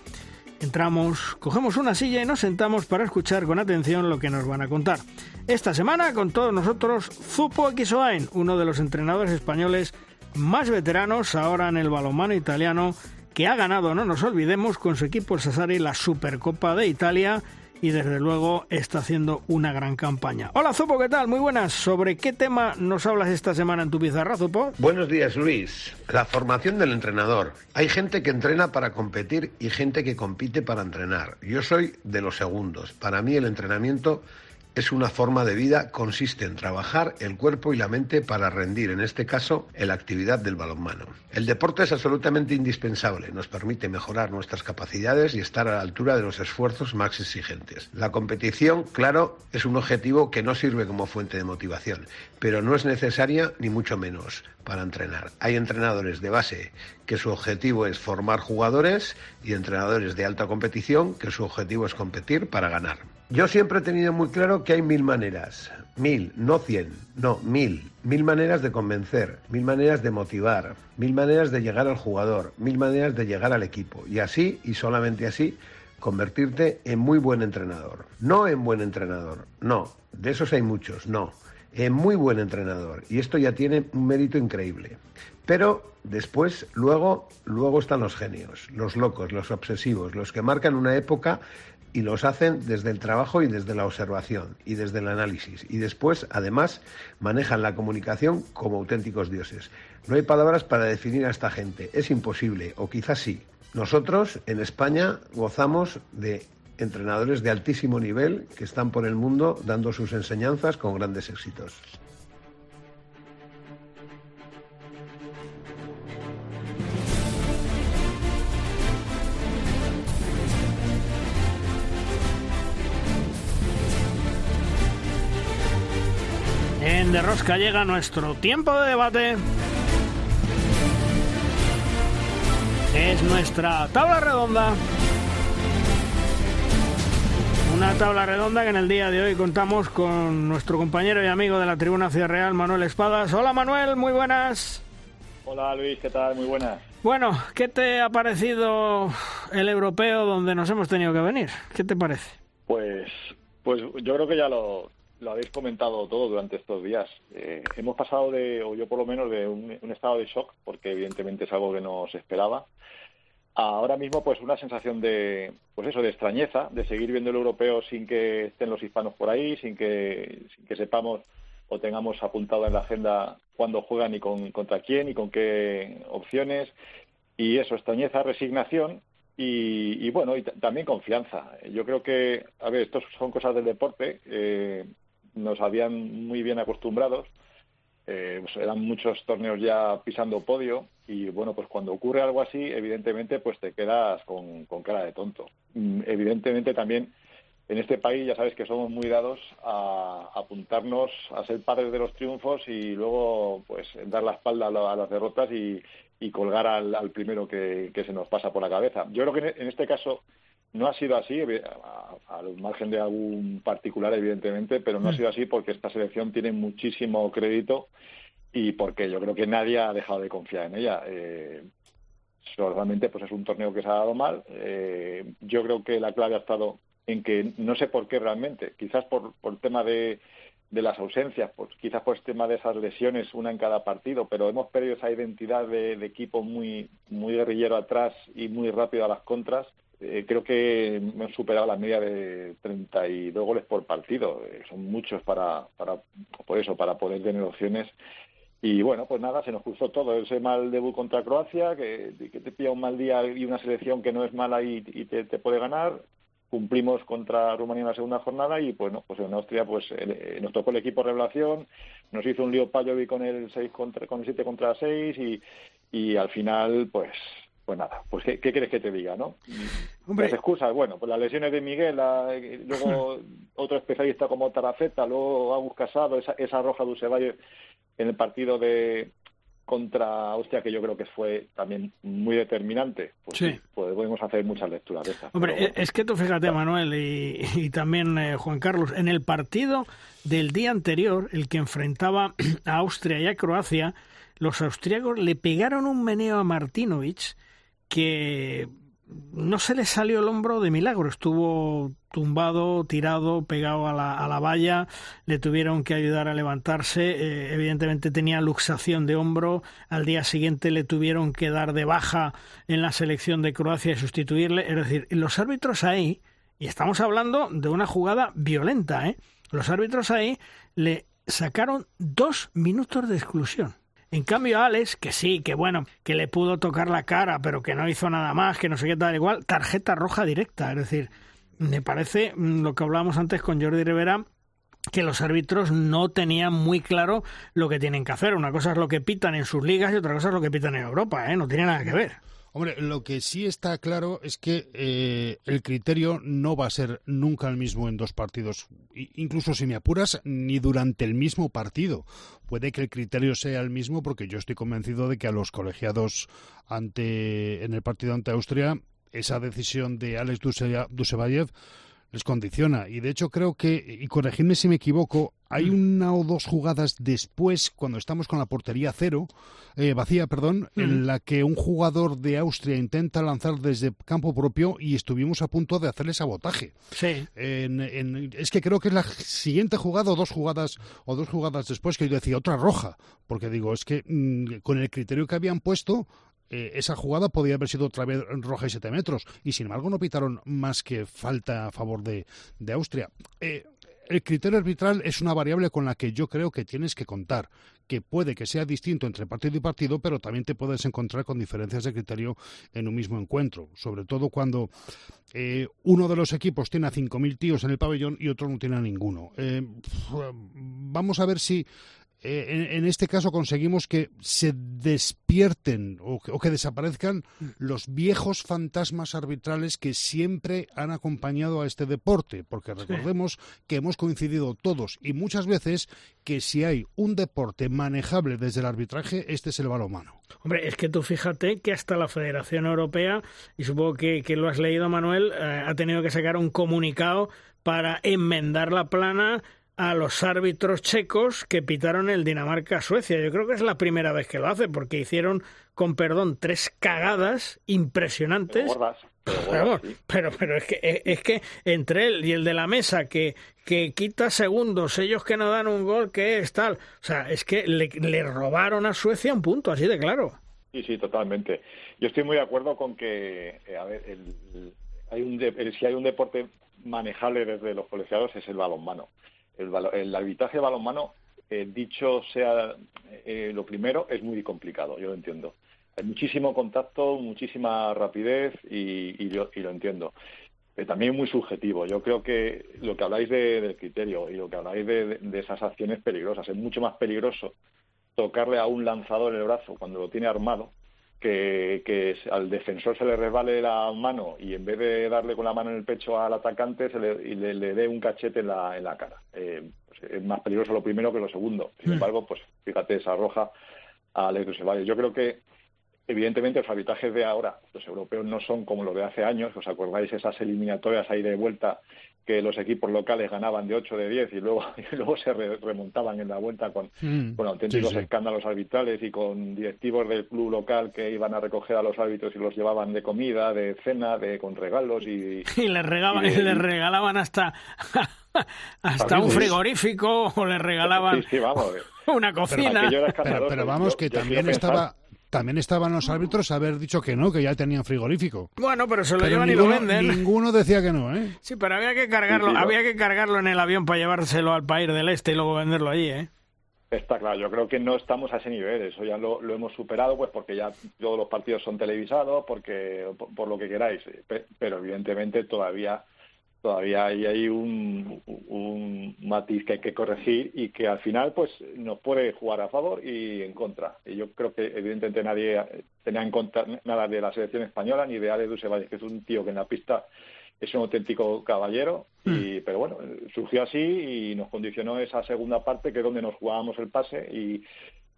entramos, cogemos una silla y nos sentamos para escuchar con atención lo que nos van a contar. Esta semana con todos nosotros Zupo Equisoain, uno de los entrenadores españoles más veteranos ahora en el balonmano italiano, que ha ganado, no nos olvidemos, con su equipo Sassari la Supercopa de Italia y desde luego está haciendo una gran campaña. Hola Zupo, ¿qué tal? Muy buenas. ¿Sobre qué tema nos hablas esta semana en tu pizarra, Zupo? Buenos días, Luis. La formación del entrenador. Hay gente que entrena para competir y gente que compite para entrenar. Yo soy de los segundos. Para mí el entrenamiento es una forma de vida, consiste en trabajar el cuerpo y la mente para rendir, en este caso, en la actividad del balonmano. El deporte es absolutamente indispensable, nos permite mejorar nuestras capacidades y estar a la altura de los esfuerzos más exigentes. La competición, claro, es un objetivo que no sirve como fuente de motivación, pero no es necesaria ni mucho menos para entrenar. Hay entrenadores de base que su objetivo es formar jugadores y entrenadores de alta competición que su objetivo es competir para ganar. Yo siempre he tenido muy claro que hay mil maneras, mil, no cien, no, mil, mil maneras de convencer, mil maneras de motivar, mil maneras de llegar al jugador, mil maneras de llegar al equipo. Y así, y solamente así, convertirte en muy buen entrenador. No en buen entrenador, no, de esos hay muchos, no, en muy buen entrenador. Y esto ya tiene un mérito increíble. Pero después, luego, luego están los genios, los locos, los obsesivos, los que marcan una época y los hacen desde el trabajo y desde la observación y desde el análisis. Y después, además, manejan la comunicación como auténticos dioses. No hay palabras para definir a esta gente. Es imposible, o quizás sí. Nosotros, en España, gozamos de entrenadores de altísimo nivel que están por el mundo dando sus enseñanzas con grandes éxitos. Margen de rosca llega nuestro tiempo de debate. Es nuestra tabla redonda. Una tabla redonda que en el día de hoy contamos con nuestro compañero y amigo de la Tribuna Ciudad Real, Manuel Espadas. Hola Manuel, muy buenas. Hola Luis, ¿qué tal? Muy buenas. Bueno, ¿qué te ha parecido el europeo donde nos hemos tenido que venir? ¿Qué te parece? Pues, pues yo creo que ya lo, habéis comentado todo durante estos días. Eh, hemos pasado de, o yo por lo menos, de un, estado de shock, porque evidentemente es algo que no se esperaba, ahora mismo pues una sensación de pues eso de extrañeza de seguir viendo el europeo sin que estén los hispanos por ahí sin que sin que sepamos o tengamos apuntado en la agenda cuándo juegan y con, contra quién y con qué opciones y eso extrañeza resignación y, bueno y también confianza yo creo que a ver estos son cosas del deporte eh, nos habían muy bien acostumbrados eh, pues eran muchos torneos ya pisando podio y bueno, pues cuando ocurre algo así, evidentemente pues te quedas con, cara de tonto. Mm, evidentemente también en este país ya sabes que somos muy dados a, apuntarnos a ser padres de los triunfos y luego pues dar la espalda a, las derrotas y, colgar al, primero que, se nos pasa por la cabeza. Yo creo que en este caso no ha sido así, al margen de algún particular, evidentemente, pero no ha mm. sido así porque esta selección tiene muchísimo crédito y porque yo creo que nadie ha dejado de confiar en ella. Eh, realmente pues es un torneo que se ha dado mal. Eh, yo creo que la clave ha estado en que no sé por qué realmente, quizás por, por el tema de, de las ausencias, pues quizás por el tema de esas lesiones, una en cada partido, pero hemos perdido esa identidad de, de equipo muy, muy guerrillero atrás y muy rápido a las contras eh, creo que hemos superado la media de 32 goles por partido. Eh, son muchos para, para, por eso, para poder tener opciones. Y bueno, pues nada, se nos cruzó todo. Ese mal debut contra Croacia, que, te pilla un mal día y una selección que no es mala y, te, puede ganar. Cumplimos contra Rumanía en la segunda jornada y pues en Austria pues eh, nos tocó el equipo revelación, nos hizo un lío Pajovic con el 6 contra, con el 7 contra 6 y, y al final pues pues nada, pues ¿qué, qué quieres que te diga, no? Hombre. Las excusas, bueno, pues las lesiones de Miguel, luego otro especialista como Taraceta, luego Agus Casado, esa, esa roja de Usevalle en el partido de contra Austria, que yo creo que fue también muy determinante. Pues sí. podemos hacer muchas lecturas de esas. Hombre, es que tú fíjate, Manuel, y, también eh, Juan Carlos, en el partido del día anterior, el que enfrentaba a Austria y a Croacia, los austriacos le pegaron un meneo a Martinovic que no se le salió el hombro de milagro, estuvo tumbado, tirado, pegado a la, a la valla, le tuvieron que ayudar a levantarse, eh, evidentemente tenía luxación de hombro, al día siguiente le tuvieron que dar de baja en la selección de Croacia y sustituirle, es decir, los árbitros ahí, y estamos hablando de una jugada violenta, ¿eh? los árbitros ahí le sacaron dos minutos de exclusión. En cambio, Alex, que sí, que bueno, que le pudo tocar la cara, pero que no hizo nada más, que no sé qué tal, igual, tarjeta roja directa. Es decir, me parece mm, lo que hablábamos antes con Jordi Rivera, que los árbitros no tenían muy claro lo que tienen que hacer. Una cosa es lo que pitan en sus ligas y otra cosa es lo que pitan en Europa, ¿eh? No tiene nada que ver. Hombre, lo que sí está claro es que eh, el criterio no va a ser nunca el mismo en dos partidos, incluso si me apuras, ni durante el mismo partido. Puede que el criterio sea el mismo porque yo estoy convencido de que a los colegiados ante en el partido ante Austria esa decisión de Alex Dusevayev les condiciona. Y de hecho creo que, y corregidme si me equivoco, hay mm. una o dos jugadas después, cuando estamos con la portería cero, eh, vacía, perdón, en mm. la que un jugador de Austria intenta lanzar desde campo propio y estuvimos a punto de hacerle sabotaje. Sí. es que creo que es la siguiente jugada o dos jugadas o dos jugadas después que yo decía otra roja, porque digo, es que mm, con el criterio que habían puesto eh, esa jugada podía haber sido otra vez roja y siete metros. Y sin embargo no pitaron más que falta a favor de, Austria. Eh, el criterio arbitral es una variable con la que yo creo que tienes que contar, que puede que sea distinto entre partido y partido, pero también te puedes encontrar con diferencias de criterio en un mismo encuentro, sobre todo cuando eh, uno de los equipos tiene a 5.000 tíos en el pabellón y otro no tiene a ninguno. vamos a ver si eh, en, este caso conseguimos que se despierten o que, desaparezcan los viejos fantasmas arbitrales que siempre han acompañado a este deporte, porque recordemos que hemos coincidido todos y muchas veces que si hay un deporte manejable desde el arbitraje, este es el balonmano. Hombre, es que tú fíjate que hasta la Federación Europea, y supongo que, lo has leído, Manuel, eh, ha tenido que sacar un comunicado para enmendar la plana a los árbitros checos que pitaron el Dinamarca-Suecia. Yo creo que es la primera vez que lo hace, porque hicieron, con perdón, tres cagadas impresionantes. Pero, pero, pero, es que es que entre él y el de la mesa que, que quita segundos, ellos que no dan un gol, que es tal. O sea, es que le, le robaron a Suecia un punto, así de claro. Sí, sí, totalmente. Yo estoy muy de acuerdo con que, eh, a ver, el, hay un si hay un deporte manejable desde los colegiados es el balonmano. El, el arbitraje de balonmano, eh, dicho sea eh, lo primero, es muy complicado, yo lo entiendo. Hay muchísimo contacto, muchísima rapidez y, yo, lo entiendo. Pero también muy subjetivo. Yo creo que lo que habláis del criterio y lo que habláis de, esas acciones peligrosas, es mucho más peligroso tocarle a un lanzador el brazo cuando lo tiene armado que, al defensor se le resbale la mano y en vez de darle con la mano en el pecho al atacante se le, y le, dé un cachete en la, en la cara. Eh, pues es más peligroso lo primero que lo segundo. Sin mm. embargo, pues fíjate, esa roja a Alex Ceballos. Yo creo que Evidentemente, los arbitrajes de ahora, los europeos no son como los de hace años. ¿Os acordáis esas eliminatorias ahí de vuelta que los equipos locales ganaban de 8 de 10 y luego, y luego se remontaban en la vuelta con, mm. con auténticos escándalos arbitrales y con directivos del club local que iban a recoger a los árbitros y los llevaban de comida, de cena, de con regalos y... Y les, regaban, les regalaban hasta... hasta un frigorífico o les regalaban una cocina. Pero, vamos, que también estaba también estaban los árbitros a haber dicho que no, que ya tenían frigorífico. Bueno, pero se lo llevan y lo venden. Ninguno decía que no, ¿eh? Sí, pero había que cargarlo, había que cargarlo en el avión para llevárselo al país del este y luego venderlo allí, ¿eh? Está claro, yo creo que no estamos a ese nivel, eso ya lo, hemos superado, pues porque ya todos los partidos son televisados, porque por lo que queráis, pero evidentemente todavía todavía hay ahí un, un, matiz que hay que corregir y que al final pues nos puede jugar a favor y en contra. Y yo creo que evidentemente nadie tenía en cuenta nada de la selección española ni de Ale Valle, que es un tío que en la pista es un auténtico caballero, y, mm. pero bueno, surgió así y nos condicionó esa segunda parte que es donde nos jugábamos el pase y,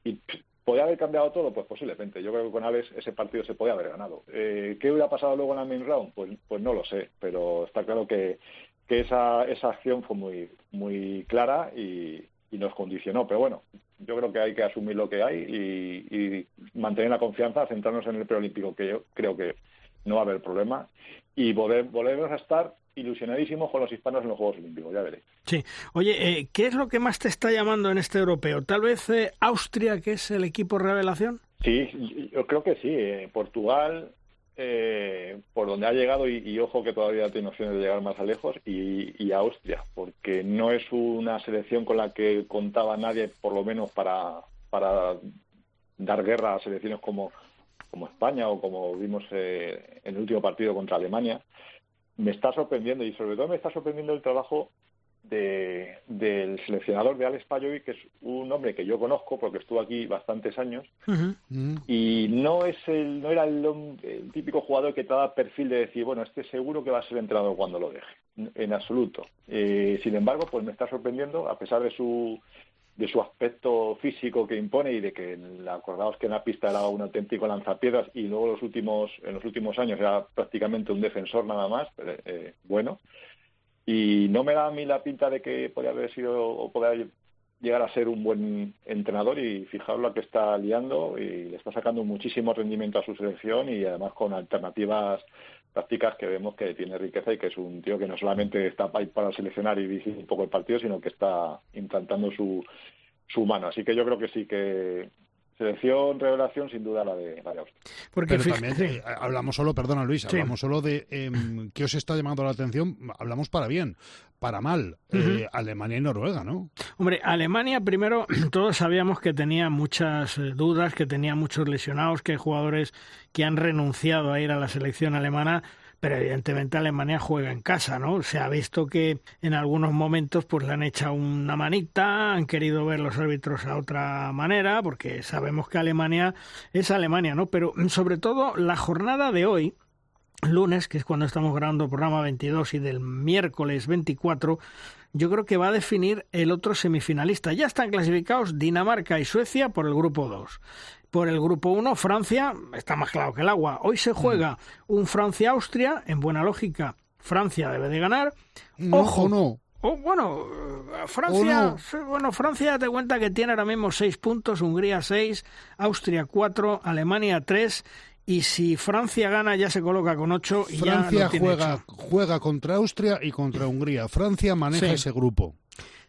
y ¿Podría haber cambiado todo? Pues posiblemente. Yo creo que con Alex ese partido se podía haber ganado. Eh, ¿Qué hubiera pasado luego en el main round? Pues, pues no lo sé, pero está claro que, esa, acción fue muy, muy clara y, nos condicionó. Pero bueno, yo creo que hay que asumir lo que hay y, mantener la confianza, centrarnos en el preolímpico, que yo creo que no va a haber problema, y volver, volvernos a estar ilusionadísimos con los hispanos en los Juegos Olímpicos, ya veréis. Sí. Oye, eh, ¿qué es lo que más te está llamando en este europeo? ¿Tal vez eh, Austria, que es el equipo revelación? Sí, yo creo que sí. Eh, Portugal, por donde ha llegado, y, ojo que todavía tiene opciones de llegar más a lejos, y, y, Austria, porque no es una selección con la que contaba nadie, por lo menos para, para dar guerra a selecciones como, como España o como vimos en el último partido contra Alemania me está sorprendiendo y sobre todo me está sorprendiendo el trabajo de, del seleccionador de Alex Pajovic, que es un hombre que yo conozco porque estuvo aquí bastantes años. Y no es el no era el, típico jugador que te da perfil de decir bueno este seguro que va a ser entrenador cuando lo deje en absoluto. Eh, sin embargo pues me está sorprendiendo a pesar de su de su aspecto físico que impone y de que acordaos que en la pista era un auténtico lanzapiedras y luego los últimos en los últimos años era prácticamente un defensor nada más eh, bueno. Y no me da a mí la pinta de que podría haber sido o podría llegar a ser un buen entrenador y fijaros lo que está liando y le está sacando muchísimo rendimiento a su selección y además con alternativas prácticas que vemos que tiene riqueza y que es un tío que no solamente está para seleccionar y dirigir un poco el partido, sino que está implantando su, su mano. Así que yo creo que sí que selección revelación sin duda la de, la Austria. Porque Pero también eh, hablamos solo, perdona Luis, hablamos solo de eh, qué os está llamando la atención, hablamos para bien, para mal, eh, Alemania y Noruega, ¿no? Hombre, Alemania primero todos sabíamos que tenía muchas eh, dudas, que tenía muchos lesionados, que hay jugadores que han renunciado a ir a la selección alemana pero evidentemente Alemania juega en casa, ¿no? Se ha visto que en algunos momentos pues le han echado una manita, han querido ver los árbitros a otra manera, porque sabemos que Alemania es Alemania, ¿no? Pero sobre todo la jornada de hoy, lunes, que es cuando estamos grabando el programa 22 y del miércoles 24, yo creo que va a definir el otro semifinalista. Ya están clasificados Dinamarca y Suecia por el grupo 2. Por el grupo 1, Francia, está más claro que el agua. Hoy se juega un Francia-Austria, en buena lógica, Francia debe de ganar. Ojo, no. Oh, bueno, Francia, bueno, Francia te cuenta que tiene ahora mismo seis puntos, Hungría seis, Austria cuatro, Alemania tres y si Francia gana ya se coloca con ocho y Francia ya juega juega contra Austria y contra Hungría. Francia maneja ese grupo.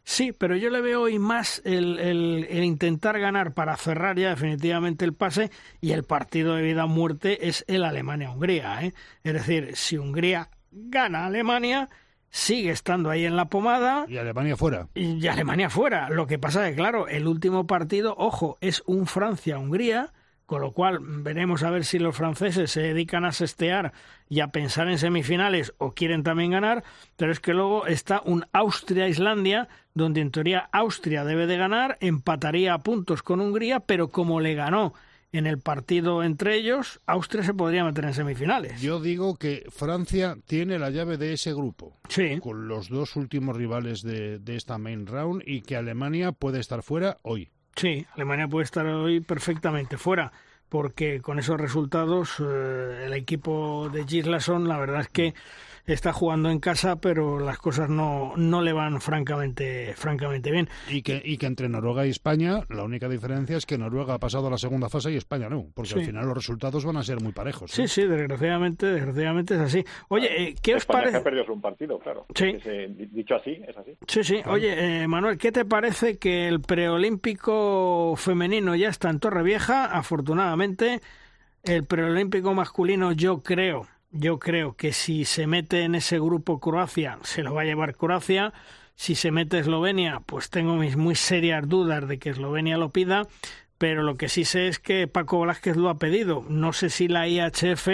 Sí, pero yo le veo hoy más el, el, el, intentar ganar para cerrar ya definitivamente el pase y el partido de vida o muerte es el Alemania-Hungría. ¿eh? Es decir, si Hungría gana a Alemania, sigue estando ahí en la pomada. Y Alemania fuera. Y Alemania fuera. Lo que pasa es que, claro, el último partido, ojo, es un Francia-Hungría con lo cual veremos a ver si los franceses se dedican a sestear y a pensar en semifinales o quieren también ganar, pero es que luego está un Austria-Islandia, donde en teoría Austria debe de ganar, empataría a puntos con Hungría, pero como le ganó en el partido entre ellos, Austria se podría meter en semifinales. Yo digo que Francia tiene la llave de ese grupo, sí. con los dos últimos rivales de, de esta main round, y que Alemania puede estar fuera hoy. Sí, Alemania puede estar hoy perfectamente fuera, porque con esos resultados eh, el equipo de Gislason, la verdad es que está jugando en casa, pero las cosas no, no le van francamente, francamente bien. Y que, y que entre Noruega y España, la única diferencia es que Noruega ha pasado a la segunda fase y España no, porque Sí. al final los resultados van a ser muy parejos. Sí, ¿eh? sí, desgraciadamente, desgraciadamente es así. Oye, eh, ¿qué os España que parece? ha perdido un partido, claro. Sí. Es, eh, di- dicho así, es así. Sí, sí. Oye, eh, Manuel, ¿qué te parece que el preolímpico femenino ya está en Torrevieja? Afortunadamente, el preolímpico masculino yo creo, yo creo que si se mete en ese grupo Croacia, se lo va a llevar Croacia. Si se mete Eslovenia, pues tengo mis muy serias dudas de que Eslovenia lo pida. Pero lo que sí sé es que Paco Velázquez lo ha pedido. No sé si la IHF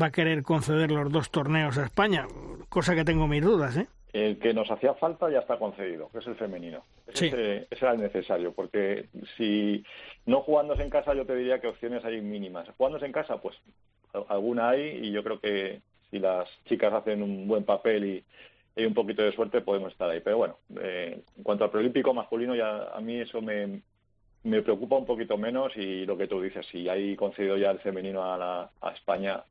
va a querer conceder los dos torneos a España, cosa que tengo mis dudas, ¿eh? El que nos hacía falta ya está concedido, que es el femenino. Sí. Ese, ese era el necesario, porque si no jugándose en casa, yo te diría que opciones hay mínimas. Jugándose en casa, pues alguna hay, y yo creo que si las chicas hacen un buen papel y, y un poquito de suerte, podemos estar ahí. Pero bueno, eh, en cuanto al preolímpico masculino, ya a mí eso me, me preocupa un poquito menos, y lo que tú dices, si hay concedido ya el femenino a, la- a España,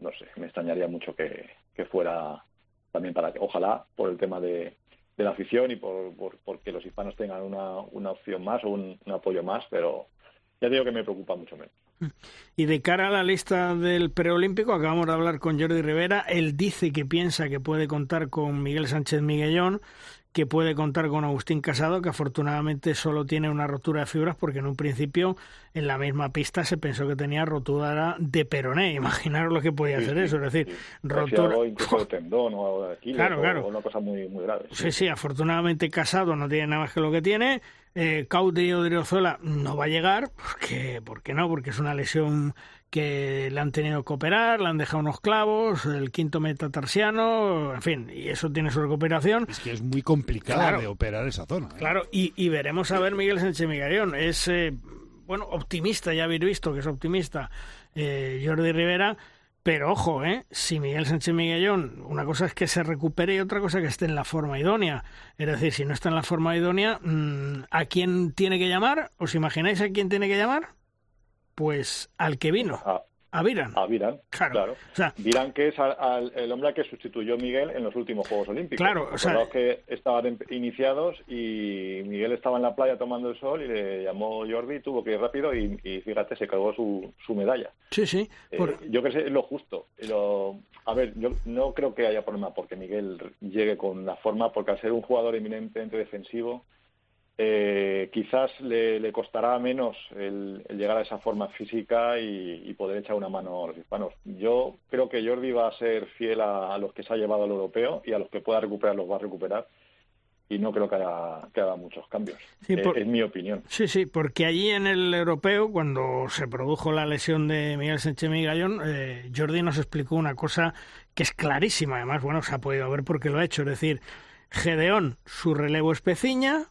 no sé, me extrañaría mucho que, fuera también para que, ojalá, por el tema de, de la afición y por, por porque los hispanos tengan una, una opción más o un, un apoyo más, pero ya digo que me preocupa mucho menos. Y de cara a la lista del preolímpico, acabamos de hablar con Jordi Rivera. Él dice que piensa que puede contar con Miguel Sánchez Miguellón, que puede contar con Agustín Casado, que afortunadamente solo tiene una rotura de fibras, porque en un principio en la misma pista se pensó que tenía rotura de peroné. Imaginaros lo que podía Sí, ser sí, eso, es decir, sí. rotura. de tendón o Aquiles Claro, o- claro. o una cosa muy, muy grave. Sí, sí, afortunadamente Casado no tiene nada más que lo que tiene. Eh, Caudi Odriozola no va a llegar, porque, ¿por qué no? Porque es una lesión que le han tenido que operar, le han dejado unos clavos, el quinto metatarsiano, en fin, y eso tiene su recuperación. Es que es muy complicado Claro. de operar esa zona. ¿eh? Claro, y, y veremos a ver Miguel Sánchez Miguelón. Es, eh, bueno, optimista, ya habéis visto que es optimista eh, Jordi Rivera. Pero ojo, ¿eh? si Miguel Sánchez Miguelón, una cosa es que se recupere y otra cosa es que esté en la forma idónea. Es decir, si no está en la forma idónea, mm, ¿a quién tiene que llamar? ¿Os imagináis a quién tiene que llamar? Pues al que vino, A, a Viran. a Virán, Claro. claro. O sea, Virán, que es al- al- el hombre que sustituyó a Miguel en los últimos Juegos Olímpicos. Claro, o sea- que estaban iniciados y Miguel estaba en la playa tomando el sol y le llamó Jordi, tuvo que ir rápido y, y fíjate, se cargó su, su medalla. sí, sí. Eh, yo creo que es lo justo. Lo- a ver, yo no creo que haya problema porque Miguel llegue con la forma, porque al ser un jugador eminentemente defensivo, eh, quizás le, le costará menos el, el llegar a esa forma física y, y poder echar una mano a los hispanos. Yo creo que Jordi va a ser fiel a, a los que se ha llevado al europeo y a los que pueda recuperar los va a recuperar. y no creo que haya, que muchos cambios. Eh, es mi opinión. Sí, sí, porque allí en el europeo, cuando se produjo la lesión de Miguel Sánchez Migallón, eh, Jordi nos explicó una cosa que es clarísima, además, bueno, se ha podido ver porque lo ha hecho, es decir, Gedeón, su relevo es Peciña,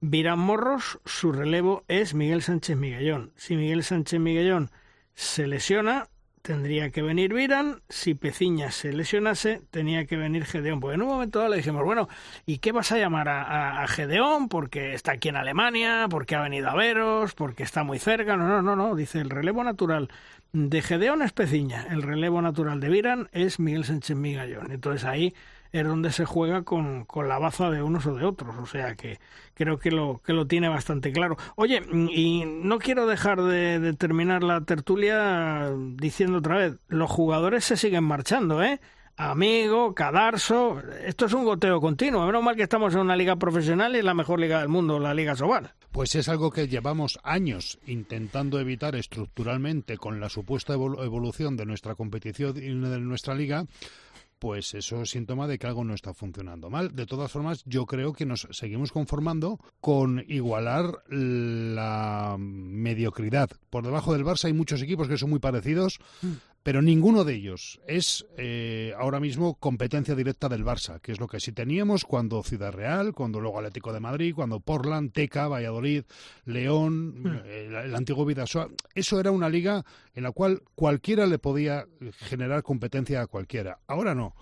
Morros, su relevo es Miguel Sánchez Migallón. Si Miguel Sánchez Migallón se lesiona, tendría que venir Viran, si Peciña se lesionase, tenía que venir Gedeón. Pues en un momento dado le dijimos, bueno, ¿y qué vas a llamar a, Gedeón? Porque está aquí en Alemania, porque ha venido a veros, porque está muy cerca. No, no, no, no, dice el relevo natural de Gedeón es Peciña, el relevo natural de Viran es Miguel Sánchez Migallón. Entonces ahí es donde se juega con, con, la baza de unos o de otros. O sea que creo que lo, que lo tiene bastante claro. Oye, y no quiero dejar de, terminar la tertulia diciendo otra vez, los jugadores se siguen marchando, ¿eh? Amigo, Cadarso, esto es un goteo continuo. Menos mal que estamos en una liga profesional y la mejor liga del mundo, la Liga Sobal. Pues es algo que llevamos años intentando evitar estructuralmente con la supuesta evolución de nuestra competición y de nuestra liga pues eso es síntoma de que algo no está funcionando mal. De todas formas, yo creo que nos seguimos conformando con igualar la mediocridad. Por debajo del Barça hay muchos equipos que son muy parecidos, mm pero ninguno de ellos es eh, ahora mismo competencia directa del Barça, que es lo que sí teníamos cuando Ciudad Real, cuando luego Atlético de Madrid, cuando Portland, Teca, Valladolid, León, hmm. el, antiguo Vidasoa. Eso era una liga en la cual cualquiera le podía generar competencia a cualquiera. Ahora no.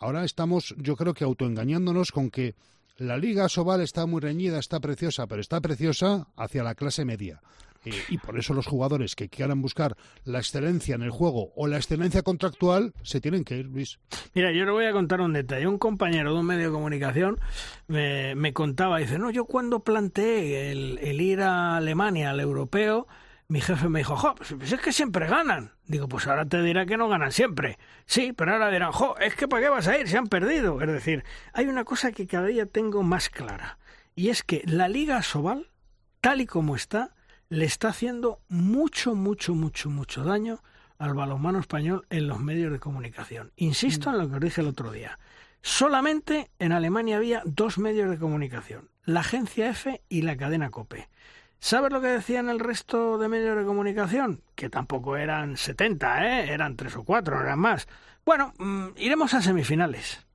Ahora estamos, yo creo que autoengañándonos con que la Liga Sobal está muy reñida, está preciosa, pero está preciosa hacia la clase media. Eh, y por eso los jugadores que quieran buscar la excelencia en el juego o la excelencia contractual se tienen que ir, Luis. Mira, yo le voy a contar un detalle. Un compañero de un medio de comunicación me, me contaba, dice, no, yo cuando planteé el, el, ir a Alemania, al europeo, mi jefe me dijo, jo, pues, pues es que siempre ganan. Digo, pues ahora te dirá que no ganan siempre. Sí, pero ahora dirán, jo, es que ¿para qué vas a ir? Se han perdido. Es decir, hay una cosa que cada día tengo más clara. Y es que la Liga Sobal, tal y como está, le está haciendo mucho, mucho, mucho, mucho daño al balonmano español en los medios de comunicación. Insisto en lo que os dije el otro día. Solamente en Alemania había dos medios de comunicación, la agencia F y la cadena COPE. ¿Sabes lo que decían el resto de medios de comunicación? Que tampoco eran 70, ¿eh? eran tres o cuatro, no eran más. Bueno, mm, iremos a semifinales.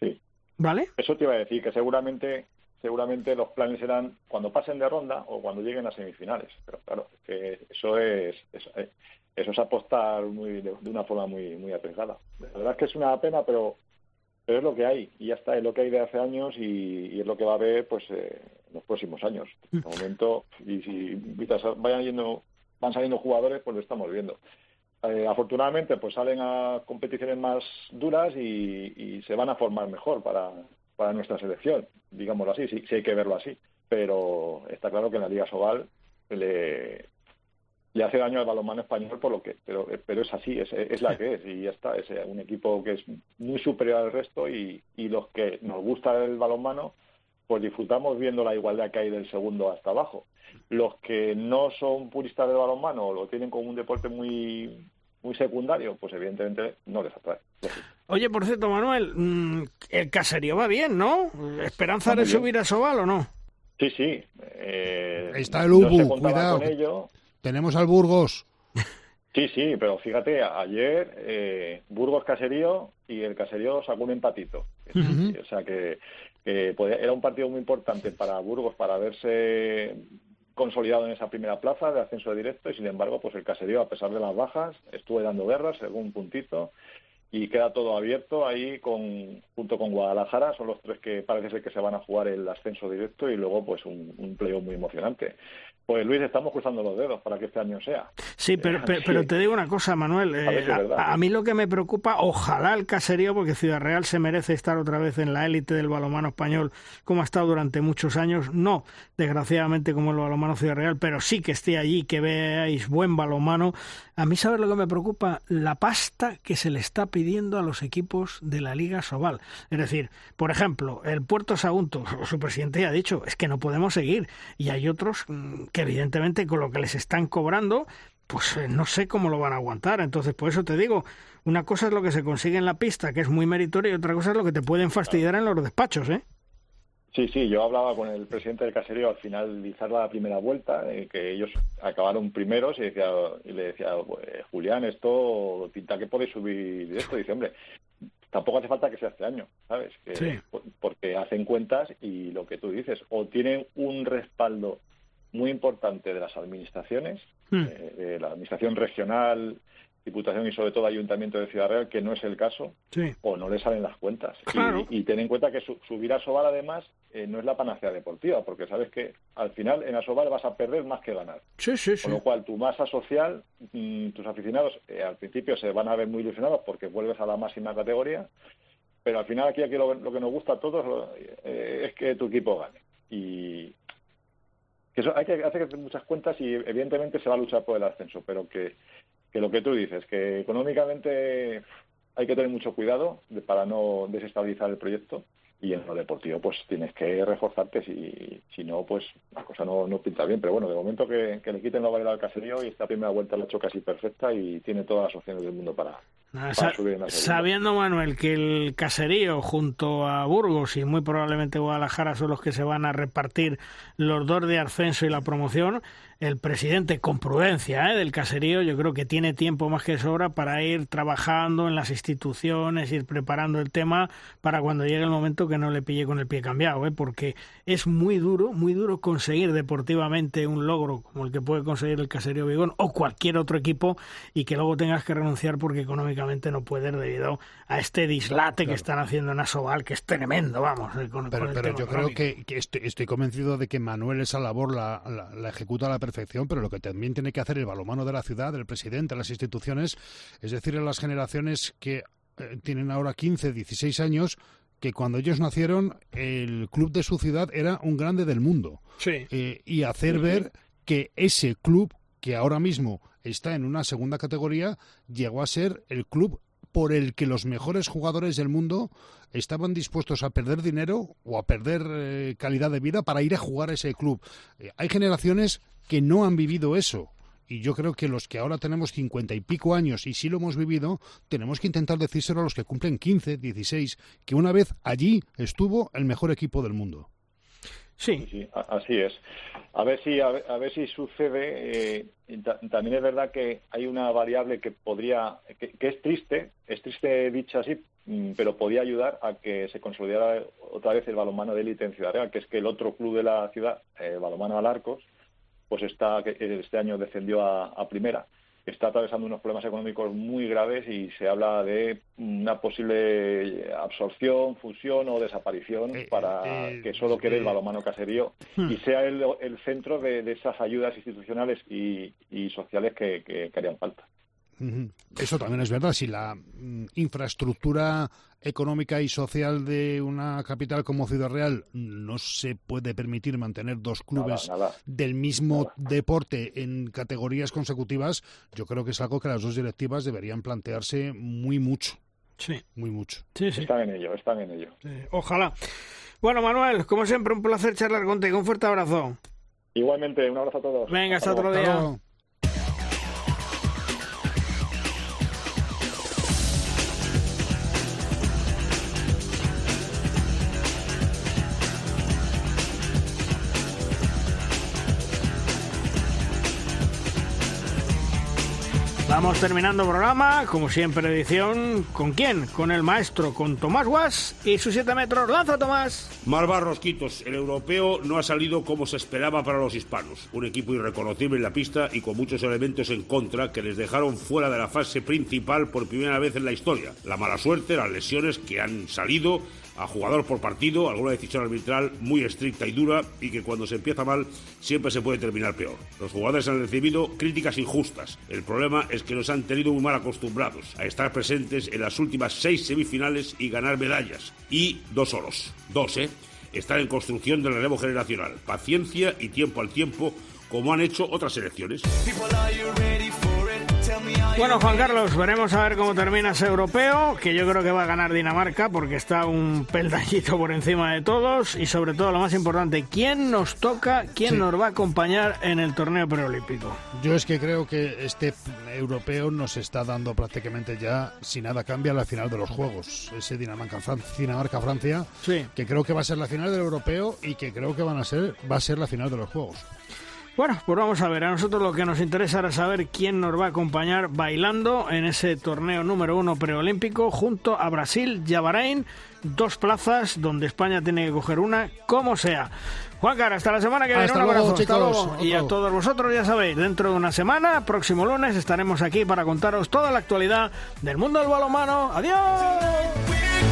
Sí. ¿Vale? Eso te iba a decir, que seguramente seguramente los planes serán cuando pasen de ronda o cuando lleguen a semifinales. Pero claro, que eso es, eh, eso es apostar muy, de, una forma muy muy arriesgada. La verdad es que es una pena, pero, pero es lo que hay y ya está, es lo que hay de hace años y, es lo que va a haber pues eh, en los próximos años. De momento, y si vayan yendo, van saliendo jugadores, pues lo estamos viendo. Eh, afortunadamente, pues salen a competiciones más duras y, y se van a formar mejor para, para nuestra selección, digámoslo así, sí, hay que verlo así. Pero está claro que en la Liga Sobal le, le hace daño al balonmano español por lo que pero pero es así es, es la que es y ya está es un equipo que es muy superior al resto y, y los que nos gusta el balonmano pues disfrutamos viendo la igualdad que hay del segundo hasta abajo los que no son puristas del balonmano o lo tienen como un deporte muy muy secundario, pues evidentemente no les atrae. Oye, por cierto, Manuel, mm, el caserío va bien, ¿no? ¿Esperanza de subir a Sobal o no? Sí, sí. Eh, Está el Ubu, cuidado. Tenemos al Burgos. Sí, sí, pero fíjate, ayer eh, Burgos Caserío y el Caserío sacó un empatito. O sea que, era un partido muy importante para Burgos para verse consolidado en esa primera plaza de ascenso directo y sin embargo pues el caserío a pesar de las bajas estuve dando guerra según un puntito y queda todo abierto ahí con junto con Guadalajara son los tres que parece ser que se van a jugar el ascenso directo y luego pues un, un muy emocionante pues Luis, estamos cruzando los dedos para que este año sea. Sí, pero, pero, te digo una cosa, Manuel. Eh, a, mí lo que me preocupa, ojalá el caserío, porque Ciudad Real se merece estar otra vez en la élite del balomano español, como ha estado durante muchos años. No, desgraciadamente, como el balomano Ciudad Real, pero sí que esté allí, que veáis buen balomano. A mí, ¿sabes lo que me preocupa? La pasta que se le está pidiendo a los equipos de la Liga Sobal. Es decir, por ejemplo, el Puerto Sagunto, su presidente ya ha dicho, es que no podemos seguir. Y hay otros mm, que evidentemente con lo que les están cobrando, pues eh, no sé cómo lo van a aguantar. Entonces, por eso te digo, una cosa es lo que se consigue en la pista, que es muy meritorio, y otra cosa es lo que te pueden fastidiar en los despachos, ¿eh? Sí, sí, yo hablaba con el presidente del caserío al finalizar la primera vuelta, eh, que ellos acabaron primeros y, decía, y le decía, pues, Julián, esto pinta que podéis subir esto. dice, hombre, tampoco hace falta que sea este año, ¿sabes? Porque hacen cuentas y lo que tú dices, o tienen un respaldo muy importante de las administraciones, hmm. eh, de la administración regional, Diputación y sobre todo Ayuntamiento de Ciudad Real, que no es el caso, o no le salen las cuentas. Y, ten en cuenta que subir a Sobal además eh, no es la panacea deportiva, porque sabes que al final en Asobal vas a perder más que ganar. Sí, sí, Con lo cual tu masa social, mm, tus aficionados eh, al principio se van a ver muy ilusionados porque vuelves a la máxima categoría, pero al final aquí, aquí lo, que nos gusta a todos eh, es que tu equipo gane. Y, que eso hay que hacer muchas cuentas y evidentemente se va a luchar por el ascenso, pero que que lo que tú dices, que económicamente hay que tener mucho cuidado para no desestabilizar el proyecto y en lo deportivo pues tienes que reforzarte si, si no pues la cosa no, no pinta bien. Pero bueno de momento que, le quiten la variedad al caserío y esta primera vuelta la ha hecho casi perfecta y tiene todas las opciones del mundo para, subir en la sabiendo Manuel que el caserío junto a Burgos y muy probablemente Guadalajara son los que se van a repartir los dos de ascenso y la promoción el presidente con prudencia ¿eh? del caserío yo creo que tiene tiempo más que sobra para ir trabajando en las instituciones, ir preparando el tema para cuando llegue el momento que no le pille con el pie cambiado, ¿eh? porque es muy duro, muy duro conseguir deportivamente un logro como el que puede conseguir el caserío Vigón o cualquier otro equipo y que luego tengas que renunciar porque económicamente no puedes debido a este dislate que están haciendo en Asobal, que es tremendo, vamos. Eh, pero, yo creo que, estoy, convencido de que Manuel esa labor la, la, ejecuta la perfección, pero lo que también tiene que hacer el balomano de la ciudad, el presidente, las instituciones, es decir, en las generaciones que eh, tienen ahora 15, 16 años, que cuando ellos nacieron el club de su ciudad era un grande del mundo. Sí. Eh, y hacer ver que ese club, que ahora mismo está en una segunda categoría, llegó a ser el club por el que los mejores jugadores del mundo estaban dispuestos a perder dinero o a perder eh, calidad de vida para ir a jugar a ese club. Eh, hay generaciones que no han vivido eso. Y yo creo que los que ahora tenemos cincuenta y pico años y sí lo hemos vivido, tenemos que intentar decírselo a los que cumplen 15, 16, que una vez allí estuvo el mejor equipo del mundo. Sí. así es. A ver si, a ver, si sucede. Eh, también es verdad que hay una variable que podría, que, es triste, es triste dicha así, mm, pero podía ayudar a que se consolidara otra vez el balonmano de élite en Ciudad Real, que es que el otro club de la ciudad, eh, balonmano Alarcos, pues está, este año descendió a primera está atravesando unos problemas económicos muy graves y se habla de una posible absorción, fusión o desaparición eh, para eh, que solo quede el balomano caserío y sea el, centro de, esas ayudas institucionales y, sociales que harían falta. Eso también es verdad. Si la mm, infraestructura económica y social de una capital como Ciudad Real no se puede permitir mantener dos clubes del mismo deporte en categorías consecutivas, yo creo que es algo que las dos directivas deberían plantearse muy mucho. Sí. Muy mucho. Sí, sí. Están en ello, están en ello. ojalá. Bueno, Manuel, como siempre, un placer charlar contigo. Un fuerte abrazo. Igualmente, un abrazo a todos. Venga, hasta, otro día. Vamos terminando programa, como siempre edición, ¿con quién? Con el maestro, con Tomás Guas y sus 7 metros. ¡Lanza, Tomás! Mar Rosquitos, el europeo no ha salido como se esperaba para los hispanos. Un equipo irreconocible en la pista y con muchos elementos en contra que les dejaron fuera de la fase principal por primera vez en la historia. La mala suerte, las lesiones que han salido a jugador por partido, alguna decisión arbitral muy estricta y dura y que cuando se empieza mal siempre se puede terminar peor. Los jugadores han recibido críticas injustas. El problema es que nos han tenido muy mal acostumbrados a estar presentes en las últimas seis semifinales y ganar medallas. Y dos oros. Dos, ¿eh? Estar en construcción del relevo generacional. Paciencia y tiempo al tiempo como han hecho otras selecciones. Bueno, Juan Carlos, veremos a ver cómo termina ese europeo, que yo creo que va a ganar Dinamarca porque está un peldañito por encima de todos y sobre todo lo más importante, ¿quién nos toca, quién nos va a acompañar en el torneo preolímpico? Yo es que creo que este europeo nos está dando prácticamente ya, si nada cambia, la final de los Juegos. Ese Dinamarca-Francia, sí. que creo que va a ser la final del europeo y que creo que van a ser, va a ser la final de los Juegos. Bueno, pues vamos a ver. A nosotros lo que nos interesa era saber quién nos va a acompañar bailando en ese torneo número uno preolímpico junto a Brasil y a Bahrein. Dos plazas donde España tiene que coger una, como sea. Juan hasta la semana que viene. un abrazo, chicos. Y a todos vosotros, ya sabéis, dentro de una semana, próximo lunes, estaremos aquí para contaros toda la actualidad del mundo del balonmano. ¡Adiós!